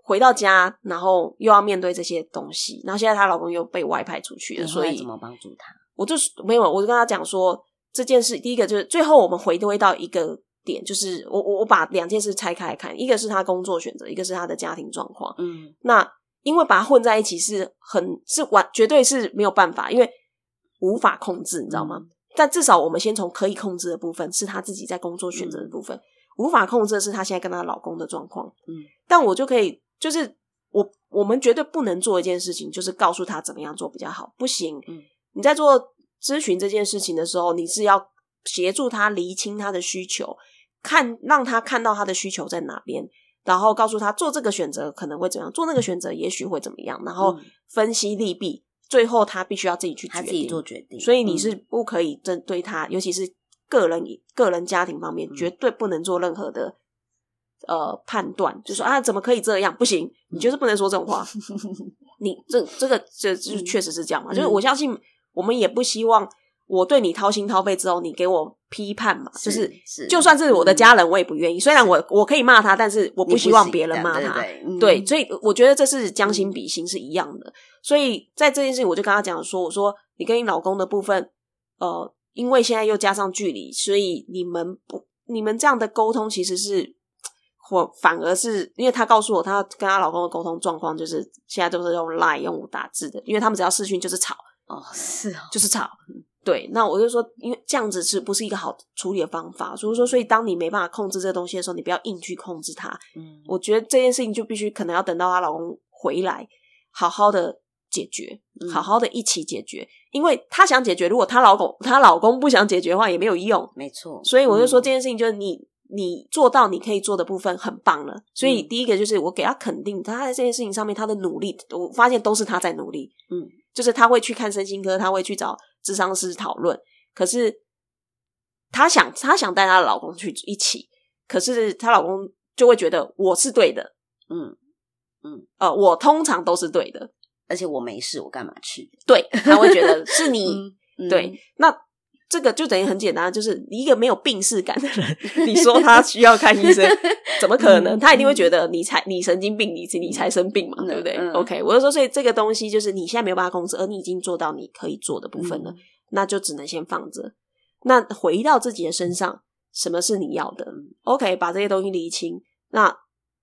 回到家，然后又要面对这些东西，然后现在她老公又被外派出去了，所以怎么帮助她？我就是没有，我就跟她讲说这件事。第一个就是最后我们回归到一个。点就是我我我把两件事拆开来看，一个是他工作选择，一个是他的家庭状况。嗯，那因为把它混在一起是很是完绝对是没有办法，因为无法控制，你知道吗？嗯、但至少我们先从可以控制的部分，是她自己在工作选择的部分；嗯、无法控制的是她现在跟她老公的状况。嗯，但我就可以就是我我们绝对不能做一件事情，就是告诉他怎么样做比较好，不行。嗯，你在做咨询这件事情的时候，你是要。协助他厘清他的需求，看让他看到他的需求在哪边，然后告诉他做这个选择可能会怎样，做那个选择也许会怎么样，然后分析利弊，最后他必须要自己去决定，他自己做决定。所以你是不可以针对他，尤其是个人、个人家庭方面，绝对不能做任何的呃判断，就说啊怎么可以这样？不行，你就是不能说这种话。你这这个这就确实是这样嘛，就是我相信我们也不希望。我对你掏心掏肺之后，你给我批判嘛？是就是，是就算是我的家人，我也不愿意。嗯、虽然我我可以骂他，但是我不希望别人骂他。对，对，对，对，所以我觉得这是将心比心是一样的。所以在这件事情，我就跟他讲说：“我说你跟你老公的部分，呃，因为现在又加上距离，所以你们不，你们这样的沟通其实是，或反而是因为他告诉我，他跟他老公的沟通状况就是现在都是用 Line 用打字的，因为他们只要视讯就是吵哦，是哦，就是吵。”对，那我就说，因为这样子是不是一个好处理的方法？所以说，所以当你没办法控制这个东西的时候，你不要硬去控制它。嗯，我觉得这件事情就必须可能要等到她老公回来，好好的解决，好好的一起解决。嗯，因为她想解决，如果她老公她老公不想解决的话，也没有用。没错，所以我就说这件事情就是你你做到你可以做的部分很棒了。所以第一个就是我给她肯定，她在这件事情上面她的努力，我发现都是她在努力。嗯，就是他会去看身心科，他会去找。咨商师讨论，可是她想，她想带她的老公去一起，可是她老公就会觉得我是对的，嗯嗯，呃，我通常都是对的，而且我没事，我干嘛去？对，他会觉得是 (laughs) 你，嗯、对，那。这个就等于很简单，就是一个没有病识感的人，你说他需要看医生，怎么可能？他一定会觉得你才你神经病，你你才生病嘛，对不对？OK，我就说，所以这个东西就是你现在没有办法控制，而你已经做到你可以做的部分了，那就只能先放着。那回到自己的身上，什么是你要的？OK，把这些东西理清。那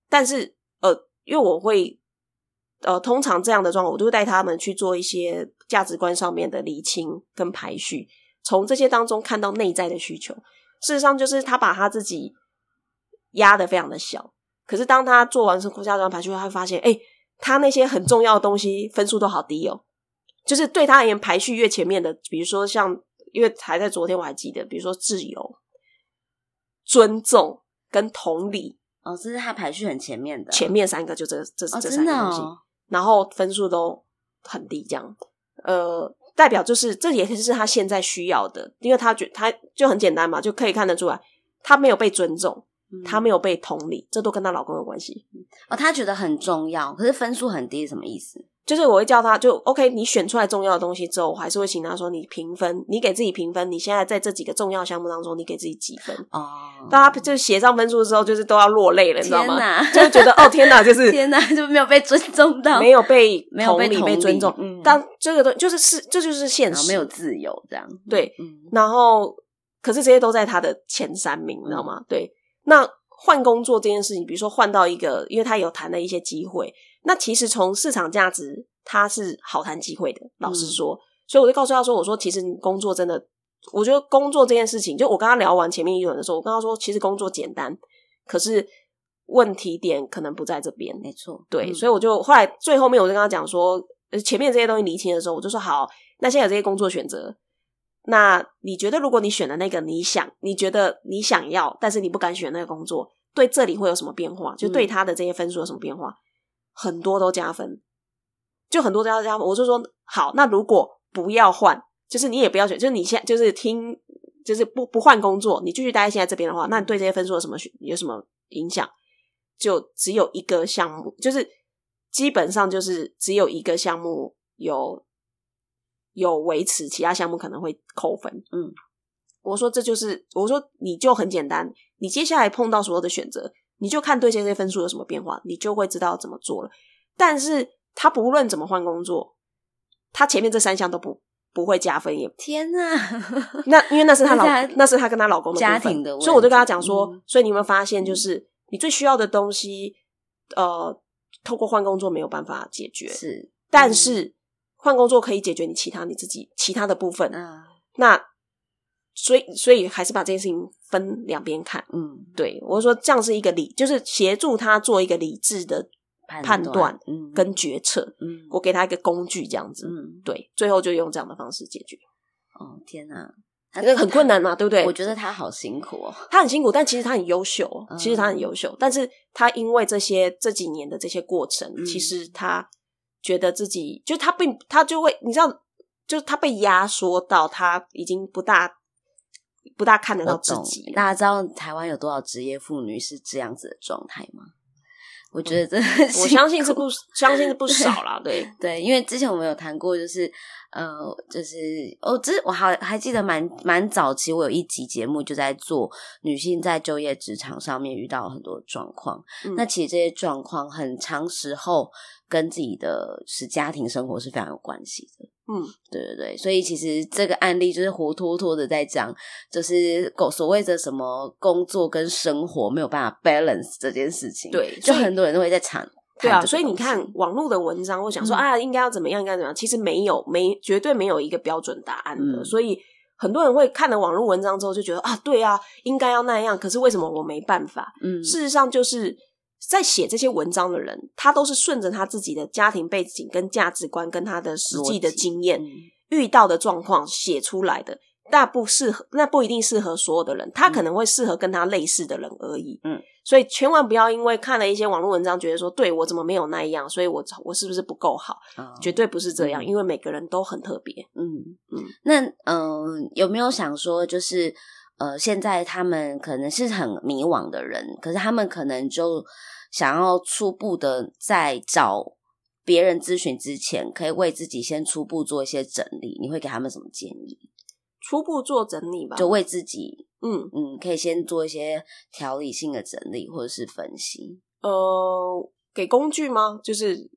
但是呃，因为我会呃，通常这样的状况，我就会带他们去做一些价值观上面的理清跟排序。从这些当中看到内在的需求，事实上就是他把他自己压得非常的小。可是当他做完是骨架端排序，他会发现，哎、欸，他那些很重要的东西分数都好低哦。就是对他而言，排序越前面的，比如说像，因为还在昨天我还记得，比如说自由、尊重跟同理，哦，这是他排序很前面的，前面三个就这这是这三个东西，然后分数都很低，这样。呃，代表就是这也是他现在需要的，因为他觉他就很简单嘛，就可以看得出来，他没有被尊重，他没有被同理，这都跟她老公有关系。哦，他觉得很重要，可是分数很低，什么意思？就是我会叫他，就 OK。你选出来重要的东西之后，我还是会请他说，你评分，你给自己评分。你现在在这几个重要项目当中，你给自己几分？哦，大家就写上分数之后，就是都要落泪了，你知道吗？就是觉得哦，天哪，就是 (laughs) 天哪，就没有被尊重到，没有被没有被同被尊重。嗯，当这个东就是是，这就是现实，没有自由这样。对，嗯，然后可是这些都在他的前三名，你知道吗？嗯、对，那换工作这件事情，比如说换到一个，因为他有谈了一些机会。那其实从市场价值，它是好谈机会的。老实说，嗯、所以我就告诉他说：“我说其实你工作真的，我觉得工作这件事情，就我跟他聊完前面一轮的时候，我跟他说，其实工作简单，可是问题点可能不在这边。没错，对，嗯、所以我就后来最后面我就跟他讲说，前面这些东西厘清的时候，我就说好，那现在有这些工作选择，那你觉得如果你选的那个你想，你觉得你想要，但是你不敢选那个工作，对这里会有什么变化？就对他的这些分数有什么变化？”嗯很多都加分，就很多都要加分。我就说好，那如果不要换，就是你也不要选，就是你现在就是听，就是不不换工作，你继续待在现在这边的话，那你对这些分数有什么有什么影响？就只有一个项目，就是基本上就是只有一个项目有有维持，其他项目可能会扣分。嗯，我说这就是我说你就很简单，你接下来碰到所有的选择。你就看对这些分数有什么变化，你就会知道怎么做了。但是他不论怎么换工作，他前面这三项都不不会加分也。天哪！那因为那是他 (laughs) 老，那是他跟他老公的家庭的，所以我就跟他讲说，嗯、所以你有没有发现，就是你最需要的东西，呃，透过换工作没有办法解决。是，但是换工作可以解决你其他你自己其他的部分。嗯，那。所以，所以还是把这件事情分两边看。嗯，对，我说这样是一个理，就是协助他做一个理智的判断，嗯，跟决策。嗯，我给他一个工具，这样子。嗯，对，最后就用这样的方式解决。哦，天哪，很困难嘛，对不对？我觉得他好辛苦哦，他很辛苦，但其实他很优秀。其实他很优秀，但是他因为这些这几年的这些过程，其实他觉得自己就他并他就会，你知道，就是他被压缩到他已经不大。不大看得到自己。大家知道台湾有多少职业妇女是这样子的状态吗？我觉得真的，(laughs) 我相信是不相信是不少啦。(laughs) 对对，因为之前我们有谈过，就是呃，就是哦，之我还还记得蛮蛮早期，我有一集节目就在做女性在就业职场上面遇到很多状况。嗯、那其实这些状况很长时候跟自己的是家庭生活是非常有关系的。嗯，对对对，所以其实这个案例就是活脱脱的在讲，就是所谓的什么工作跟生活没有办法 balance 这件事情。对，就很多人都会在谈。对啊，所以你看网络的文章，我想说、嗯、啊，应该要怎么样，应该怎么样，其实没有，没绝对没有一个标准答案的。嗯、所以很多人会看了网络文章之后就觉得啊，对啊，应该要那样，可是为什么我没办法？嗯，事实上就是。在写这些文章的人，他都是顺着他自己的家庭背景、跟价值观、跟他的实际的经验、嗯、遇到的状况写出来的。那不适合，那不一定适合所有的人。他可能会适合跟他类似的人而已。嗯，所以千万不要因为看了一些网络文章，觉得说，对，我怎么没有那样，所以我我是不是不够好？哦、绝对不是这样，嗯、因为每个人都很特别。嗯嗯，那嗯、呃，有没有想说，就是？呃，现在他们可能是很迷惘的人，可是他们可能就想要初步的在找别人咨询之前，可以为自己先初步做一些整理。你会给他们什么建议？初步做整理吧，就为自己，嗯嗯，可以先做一些条理性的整理或者是分析。呃，给工具吗？就是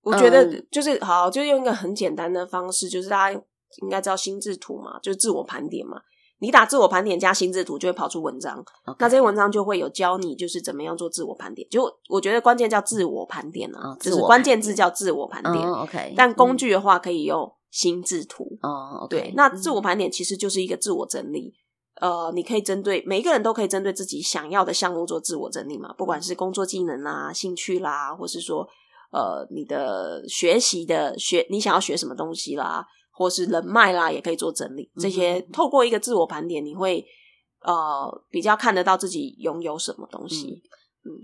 我觉得就是、嗯、好，就用一个很简单的方式，就是大家应该知道心智图嘛，就是自我盘点嘛。你打自我盘点加心智图，就会跑出文章。Okay. 那这些文章就会有教你，就是怎么样做自我盘点。就我觉得关键叫自我盘点啊，就、oh, 是关键字叫自我盘点。Oh, OK，但工具的话可以用心智图。哦，oh. 对，那自我盘点其实就是一个自我整理。嗯、呃，你可以针对每一个人都可以针对自己想要的项目做自我整理嘛，不管是工作技能啦、兴趣啦，或是说呃你的学习的学，你想要学什么东西啦。或是人脉啦，也可以做整理。这些透过一个自我盘点，你会呃比较看得到自己拥有什么东西。嗯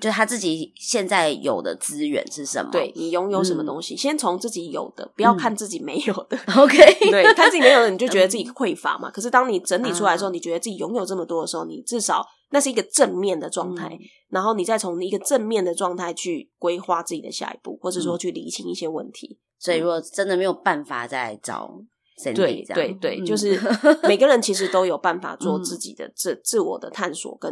就他自己现在有的资源是什么？对，你拥有什么东西，嗯、先从自己有的，不要看自己没有的。(laughs) (laughs) OK，对，看自己没有的，你就觉得自己匮乏嘛。可是当你整理出来的时候，你觉得自己拥有这么多的时候，你至少那是一个正面的状态。嗯、然后你再从一个正面的状态去规划自己的下一步，或者说去理清一些问题。所以，如果真的没有办法再找 Sandy 对对对，嗯、就是 (laughs) 每个人其实都有办法做自己的自、嗯、自我的探索跟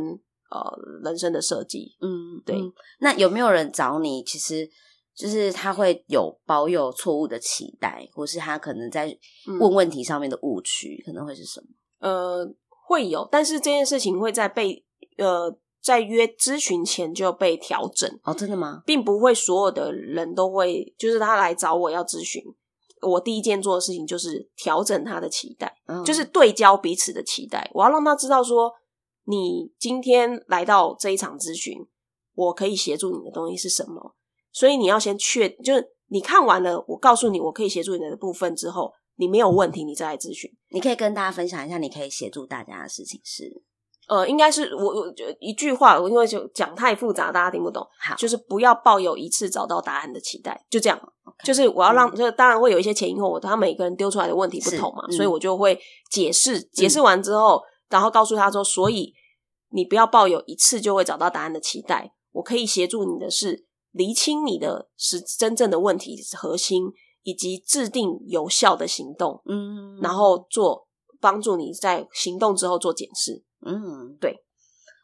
呃人生的设计。嗯，对嗯。那有没有人找你？其实就是他会有保有错误的期待，或是他可能在问问题上面的误区，嗯、可能会是什么？呃，会有，但是这件事情会在被呃。在约咨询前就被调整哦，真的吗？并不会所有的人都会，就是他来找我要咨询，我第一件做的事情就是调整他的期待，嗯、就是对焦彼此的期待。我要让他知道说，你今天来到这一场咨询，我可以协助你的东西是什么。所以你要先确，就是你看完了，我告诉你我可以协助你的部分之后，你没有问题，你再来咨询。你可以跟大家分享一下，你可以协助大家的事情是。呃，应该是我我就一句话，我因为就讲太复杂，大家听不懂。好，就是不要抱有一次找到答案的期待，就这样。Okay. 就是我要让，嗯、就当然会有一些前因后果，他每个人丢出来的问题不同嘛，嗯、所以我就会解释，解释完之后，嗯、然后告诉他说，所以你不要抱有一次就会找到答案的期待，我可以协助你的是厘清你的是真正的问题核心，以及制定有效的行动，嗯，然后做帮助你在行动之后做检视。嗯，对，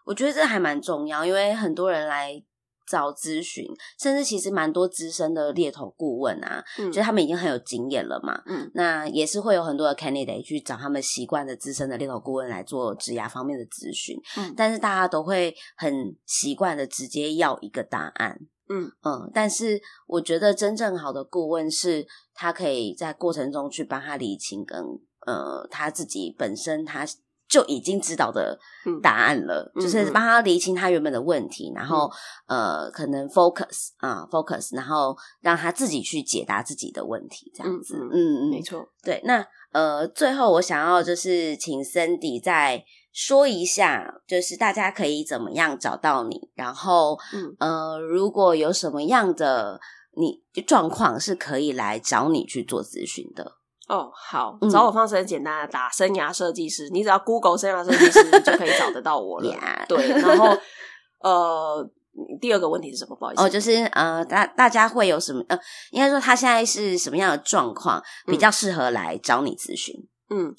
我觉得这还蛮重要，因为很多人来找咨询，甚至其实蛮多资深的猎头顾问啊，嗯，就他们已经很有经验了嘛，嗯，那也是会有很多的 candidate 去找他们习惯的资深的猎头顾问来做职涯方面的咨询，嗯，但是大家都会很习惯的直接要一个答案，嗯。嗯，但是我觉得真正好的顾问是他可以在过程中去帮他理清跟呃他自己本身他。就已经知道的答案了，嗯、就是帮他厘清他原本的问题，嗯、然后呃，可能 focus 啊，focus，然后让他自己去解答自己的问题，这样子，嗯没错，对。那呃，最后我想要就是请 Cindy 再说一下，就是大家可以怎么样找到你，然后嗯。呃，如果有什么样的你状况是可以来找你去做咨询的。哦，好，找我方式很简单，打生涯设计师，你只要 Google 生涯设计师就可以找得到我了。(laughs) 对，然后呃，第二个问题是什么？不好意思，哦，就是呃，大大家会有什么？呃，应该说他现在是什么样的状况比较适合来找你咨询？嗯，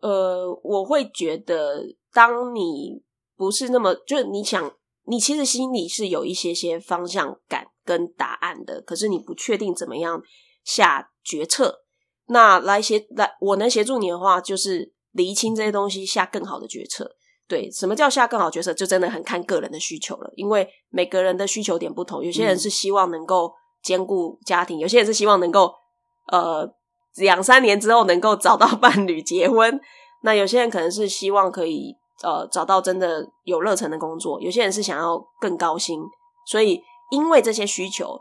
呃，我会觉得，当你不是那么，就是你想，你其实心里是有一些些方向感跟答案的，可是你不确定怎么样下决策。那来协来，我能协助你的话，就是厘清这些东西，下更好的决策。对，什么叫下更好决策？就真的很看个人的需求了，因为每个人的需求点不同。有些人是希望能够兼顾家庭，嗯、有些人是希望能够呃两三年之后能够找到伴侣结婚。(laughs) 那有些人可能是希望可以呃找到真的有热忱的工作，有些人是想要更高薪。所以因为这些需求，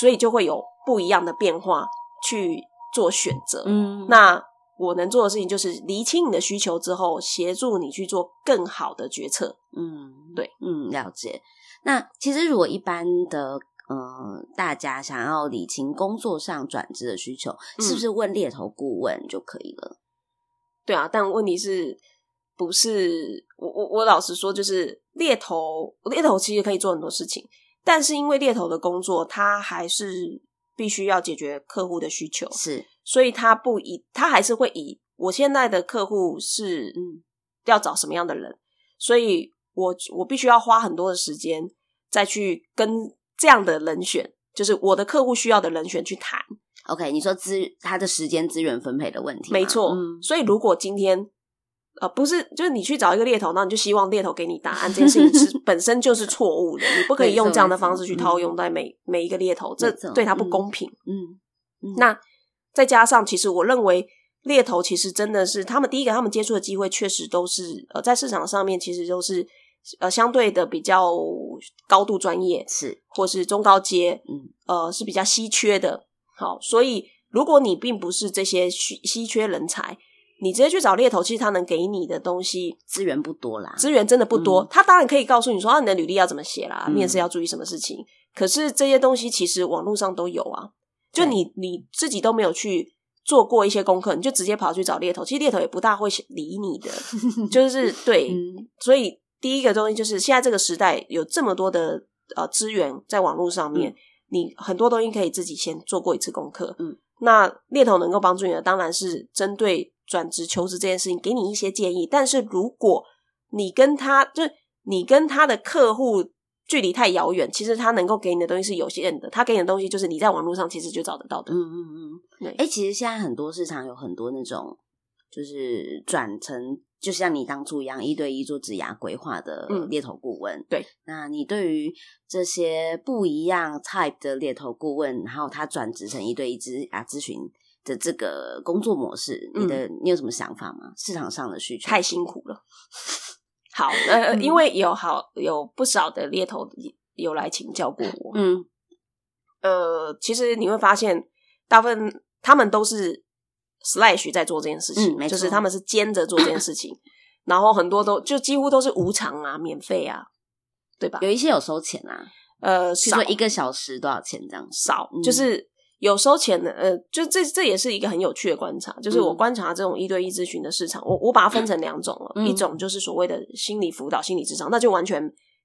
所以就会有不一样的变化去。做选择，嗯，那我能做的事情就是厘清你的需求之后，协助你去做更好的决策。嗯，对，嗯，了解。那其实如果一般的，呃，大家想要理清工作上转职的需求，嗯、是不是问猎头顾问就可以了？对啊，但问题是不是我我我老实说，就是猎头，猎头其实可以做很多事情，但是因为猎头的工作，它还是。必须要解决客户的需求，是，所以他不以，他还是会以我现在的客户是，嗯，要找什么样的人，所以我我必须要花很多的时间再去跟这样的人选，就是我的客户需要的人选去谈。OK，你说资他的时间资源分配的问题，没错。嗯，所以如果今天。呃，不是，就是你去找一个猎头，那你就希望猎头给你答案，这件事情是 (laughs) 本身就是错误的。你不可以用这样的方式去套用在每、嗯、每一个猎头，这对他不公平。嗯，嗯，那再加上，其实我认为猎头其实真的是他们第一个，他们接触的机会确实都是呃，在市场上面其实都是呃相对的比较高度专业，是或是中高阶，嗯，呃是比较稀缺的。好，所以如果你并不是这些稀稀缺人才。你直接去找猎头，其实他能给你的东西资源不多啦，资源真的不多。嗯、他当然可以告诉你说，啊，你的履历要怎么写啦，嗯、面试要注意什么事情。可是这些东西其实网络上都有啊，就你你自己都没有去做过一些功课，你就直接跑去找猎头，其实猎头也不大会理你的，(laughs) 就是对。嗯、所所以第一个东西就是，现在这个时代有这么多的呃资源在网络上面，嗯、你很多东西可以自己先做过一次功课。嗯，那猎头能够帮助你的，当然是针对。转职求职这件事情，给你一些建议。但是如果你跟他，就是你跟他的客户距离太遥远，其实他能够给你的东西是有限的。他给你的东西就是你在网络上其实就找得到的。嗯嗯嗯，对。哎、欸，其实现在很多市场有很多那种，就是转成就像你当初一样，一对一做职涯规划的猎头顾问。嗯、对。那你对于这些不一样 type 的猎头顾问，然后他转职成一对一职涯咨询。的这个工作模式，你的、嗯、你有什么想法吗？市场上的需求太辛苦了。(laughs) 好，呃，因为有好有不少的猎头有来请教过我，嗯，呃，其实你会发现，大部分他们都是 slash 在做这件事情，嗯、就是他们是兼着做这件事情，(laughs) 然后很多都就几乎都是无偿啊、免费啊，对吧？有一些有收钱啊，呃，比如说一个小时多少钱这样少，就是。有收钱的，呃，就这这也是一个很有趣的观察，就是我观察这种一对一咨询的市场，我我把它分成两种了，嗯、一种就是所谓的心理辅导、心理咨商，那就完全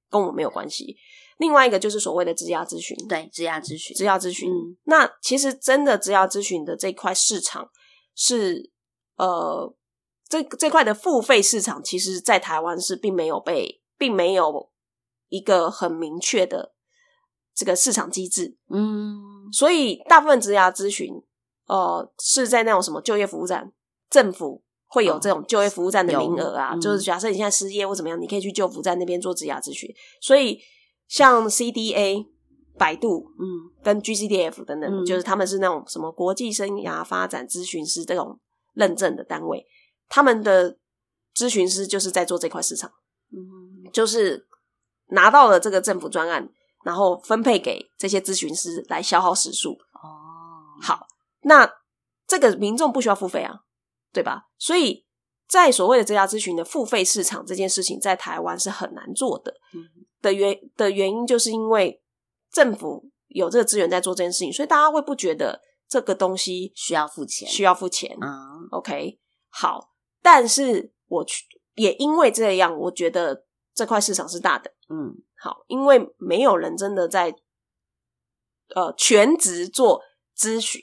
跟我没有关系；另外一个就是所谓的职涯咨询，对，职涯咨询，职涯咨询。嗯、那其实真的职涯咨询的这块市场是，呃，这这块的付费市场，其实在台湾是并没有被，并没有一个很明确的。这个市场机制，嗯，所以大部分职涯咨询，呃，是在那种什么就业服务站，政府会有这种就业服务站的名额啊，哦、就是假设你现在失业或怎么样，你可以去就服站那边做职涯咨询。所以像 CDA、百度，嗯，跟 GCDF 等等，嗯、就是他们是那种什么国际生涯发展咨询师这种认证的单位，他们的咨询师就是在做这块市场，嗯，就是拿到了这个政府专案。然后分配给这些咨询师来消耗时数。哦，好，那这个民众不需要付费啊，对吧？所以在所谓的这家咨询的付费市场这件事情，在台湾是很难做的。嗯，的原的原因就是因为政府有这个资源在做这件事情，所以大家会不觉得这个东西需要付钱，需要付钱。嗯，OK，好，但是我去也因为这样，我觉得这块市场是大的。嗯。好，因为没有人真的在呃全职做咨询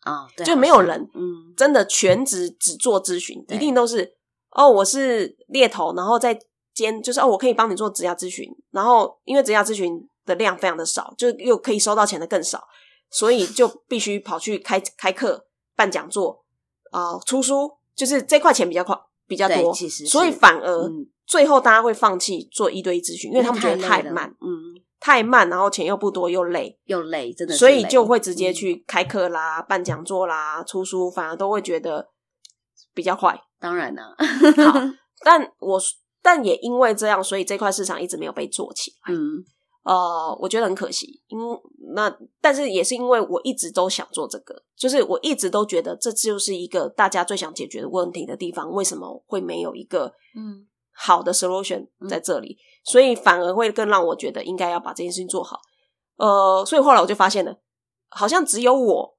啊，对、就没有人嗯。真的全职只做咨询，嗯、一定都是哦，我是猎头，然后再兼就是哦，我可以帮你做职涯咨询，然后因为职涯咨询的量非常的少，就又可以收到钱的更少，所以就必须跑去开开课、办讲座啊、呃、出书，就是这块钱比较快比较多，其实所以反而。嗯最后，大家会放弃做一对一咨询，因为他们觉得太慢，嗯，太慢，然后钱又不多，又累，又累，真的，所以就会直接去开课啦、嗯、办讲座啦、出书，反而都会觉得比较快。当然了，好，(laughs) 但我但也因为这样，所以这块市场一直没有被做起来。嗯，呃，我觉得很可惜，因为那但是也是因为我一直都想做这个，就是我一直都觉得这就是一个大家最想解决的问题的地方，为什么会没有一个嗯？好的 solution 在这里，嗯、所以反而会更让我觉得应该要把这件事情做好。呃，所以后来我就发现了，好像只有我，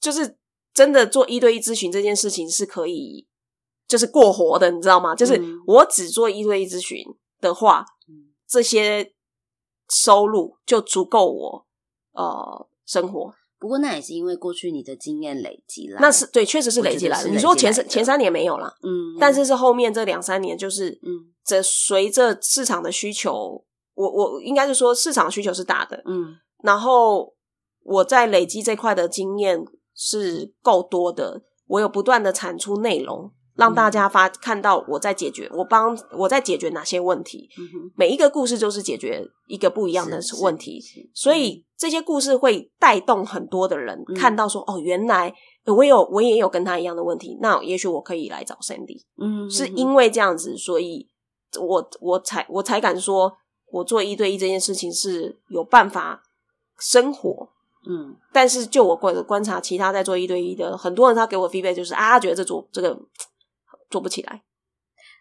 就是真的做一对一咨询这件事情是可以，就是过活的，你知道吗？就是我只做一对一咨询的话，嗯、这些收入就足够我呃生活。不过那也是因为过去你的经验累积了，那是对，确实是累积来的。你说前三前三年没有了，嗯，但是是后面这两三年，就是嗯，这随着市场的需求，我我应该是说市场需求是大的，嗯，然后我在累积这块的经验是够多的，我有不断的产出内容。让大家发看到我在解决，我帮我在解决哪些问题。每一个故事就是解决一个不一样的问题，所以这些故事会带动很多的人看到说：“嗯、哦，原来我有我也有跟他一样的问题，那也许我可以来找 Sandy。”嗯，是因为这样子，所以我我才我才敢说，我做一对一这件事情是有办法生活。嗯，但是就我观观察，其他在做一对一的很多人，他给我 feedback 就是啊，他觉得这做这个做不起来。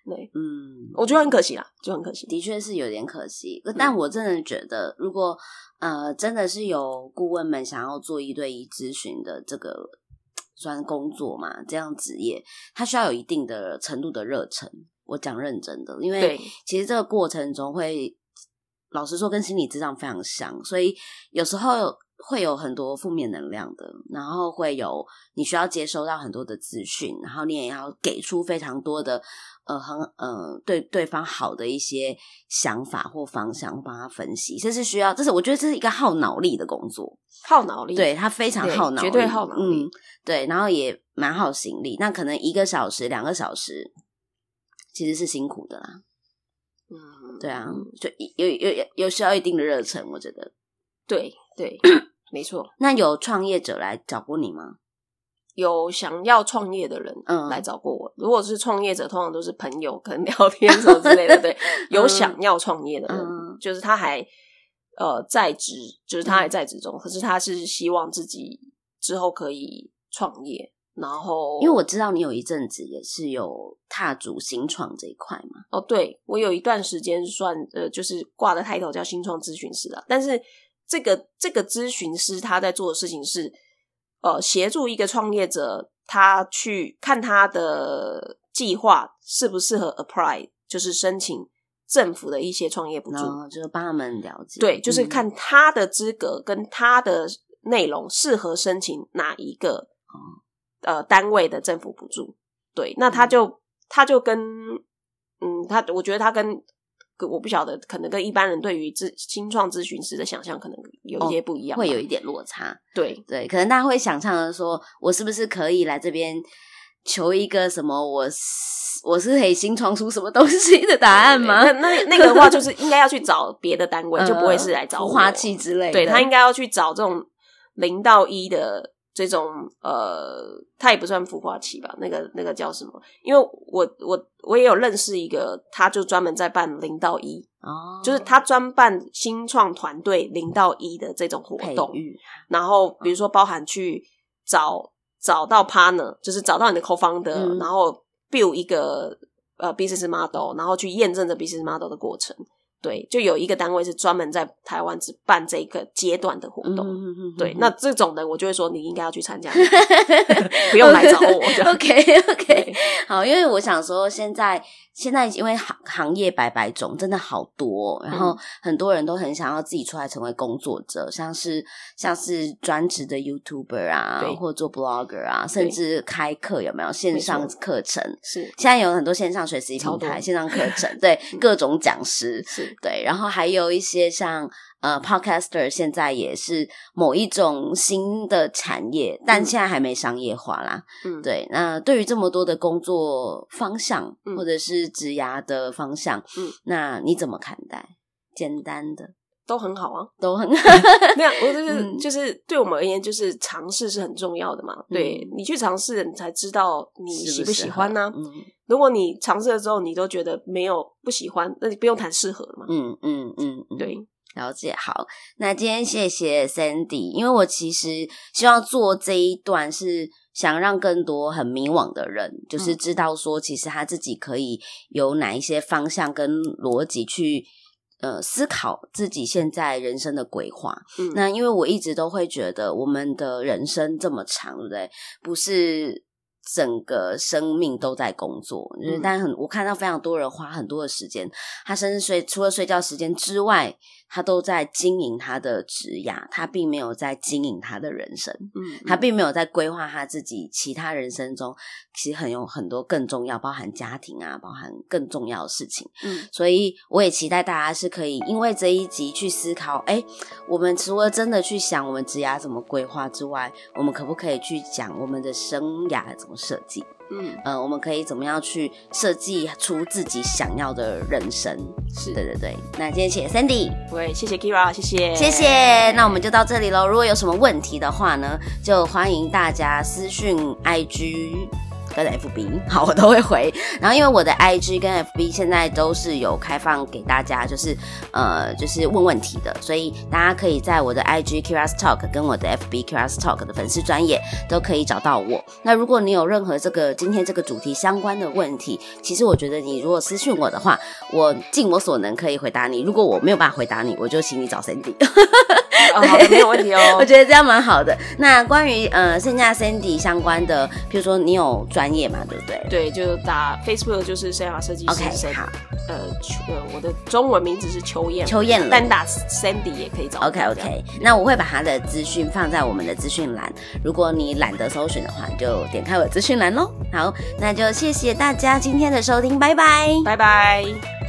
对，嗯，我觉得很可惜啦，就很可惜，的确是有点可惜。但我真的觉得，如果呃真的是有顾问们想要做一对一咨询的这个算工作嘛，这样职业，他需要有一定的程度的热忱。我讲认真的，因为其实这个过程中会，老实说跟心理智障非常像，所以有时候。会有很多负面能量的，然后会有你需要接收到很多的资讯，然后你也要给出非常多的呃很呃对对方好的一些想法或方向，帮他分析，这是需要，这是我觉得这是一个耗脑力的工作，耗脑力，对，他非常耗脑力，绝对耗脑力，嗯，对，然后也蛮耗心力，那可能一个小时、两个小时其实是辛苦的啦，嗯，对啊，就有有有有需要一定的热忱，我觉得，对对。(clears throat) 没错，那有创业者来找过你吗？有想要创业的人来找过我。嗯、如果是创业者，通常都是朋友，可能聊天什么之类的。对，(laughs) 有想要创业的人，嗯、就是他还呃在职，就是他还在职中，嗯、可是他是希望自己之后可以创业。然后，因为我知道你有一阵子也是有踏足新创这一块嘛。哦，对，我有一段时间算呃，就是挂的抬头叫新创咨询师了，但是。这个这个咨询师他在做的事情是，呃，协助一个创业者，他去看他的计划适不适合 apply，就是申请政府的一些创业补助，哦，就是帮他们了解。对，就是看他的资格跟他的内容适合申请哪一个，嗯、呃单位的政府补助。对，那他就、嗯、他就跟嗯，他我觉得他跟。我不晓得，可能跟一般人对于咨新创咨询师的想象可能有一些不一样，哦，会有一点落差。对对，可能大家会想象的说，我是不是可以来这边求一个什么我？我我是可以新创出什么东西的答案吗？那那那个的话，就是 (laughs) 应该要去找别的单位，就不会是来找花器之类的。对，他应该要去找这种零到一的。这种呃，他也不算孵化器吧？那个那个叫什么？因为我我我也有认识一个，他就专门在办零到一哦，就是他专办新创团队零到一的这种活动。然后比如说包含去找找到 partner，就是找到你的 co-founder，嗯，然后 build 一个呃 business model，然后去验证这 business model 的过程。对，就有一个单位是专门在台湾只办这个阶段的活动。对，那这种的我就会说你应该要去参加，(laughs) 不用来找我。(laughs) OK OK，好，因为我想说现在。现在因为行行业百百种，真的好多，然后很多人都很想要自己出来成为工作者，嗯、像是像是专职的 YouTuber 啊，对或做 Blogger 啊，甚至开课有没有线上课程？是现在有很多线上学习平台、线上课程，(laughs) 对各种讲师是对，然后还有一些像。呃，Podcaster 现在也是某一种新的产业，但现在还没商业化啦。嗯，对。那对于这么多的工作方向，嗯、或者是职涯的方向，嗯，那你怎么看待？简单的都很好啊，都很好。那样，我就是、嗯、就是对我们而言，就是尝试是很重要的嘛。嗯、对你去尝试，你才知道你喜不喜欢呢、啊？嗯，如果你尝试了之后，你都觉得没有不喜欢，那你不用谈适合了嘛。嗯嗯嗯，嗯对。了解，好，那今天谢谢 Sandy，因为我其实希望做这一段是想让更多很迷惘的人，就是知道说，其实他自己可以有哪一些方向跟逻辑去呃思考自己现在人生的规划。嗯，那因为我一直都会觉得，我们的人生这么长，对不对？不是。整个生命都在工作，就是，但很我看到非常多人花很多的时间，他甚至睡除了睡觉时间之外，他都在经营他的职涯，他并没有在经营他的人生，嗯，他并没有在规划他自己其他人生中其实很有很多更重要，包含家庭啊，包含更重要的事情，嗯，所以我也期待大家是可以因为这一集去思考，哎，我们除了真的去想我们职涯怎么规划之外，我们可不可以去讲我们的生涯怎么设计？嗯，呃，我们可以怎么样去设计出自己想要的人生？是，对对对。那今天谢谢 Sandy，喂，谢谢 Kira，谢谢，谢谢。那我们就到这里喽。如果有什么问题的话呢，就欢迎大家私讯 IG。跟 FB，(laughs) 好，我都会回。然后因为我的 IG 跟 FB 现在都是有开放给大家，就是呃，就是问问题的，所以大家可以在我的 IG Keira's Talk 跟我的 FB Keira's Talk 的粉丝专页都可以找到我。那如果你有任何这个今天这个主题相关的问题，其实我觉得你如果私讯我的话，我尽我所能可以回答你。如果我没有办法回答你，我就请你找 Cindy。(laughs) 哦，好的，没有问题哦。(laughs) 我觉得这样蛮好的。那关于呃，剩下 Sandy 相关的，譬如说你有专业嘛，对不对？对，就打 Facebook 就是生涯设计师。OK，好。呃，秋，呃，我的中文名字是秋燕，秋燕，单打 Sandy 也可以找。OK，OK。那我会把他的资讯放在我们的资讯栏。如果你懒得搜寻的话，就点开我的资讯栏喽。好，那就谢谢大家今天的收听，拜拜，拜拜。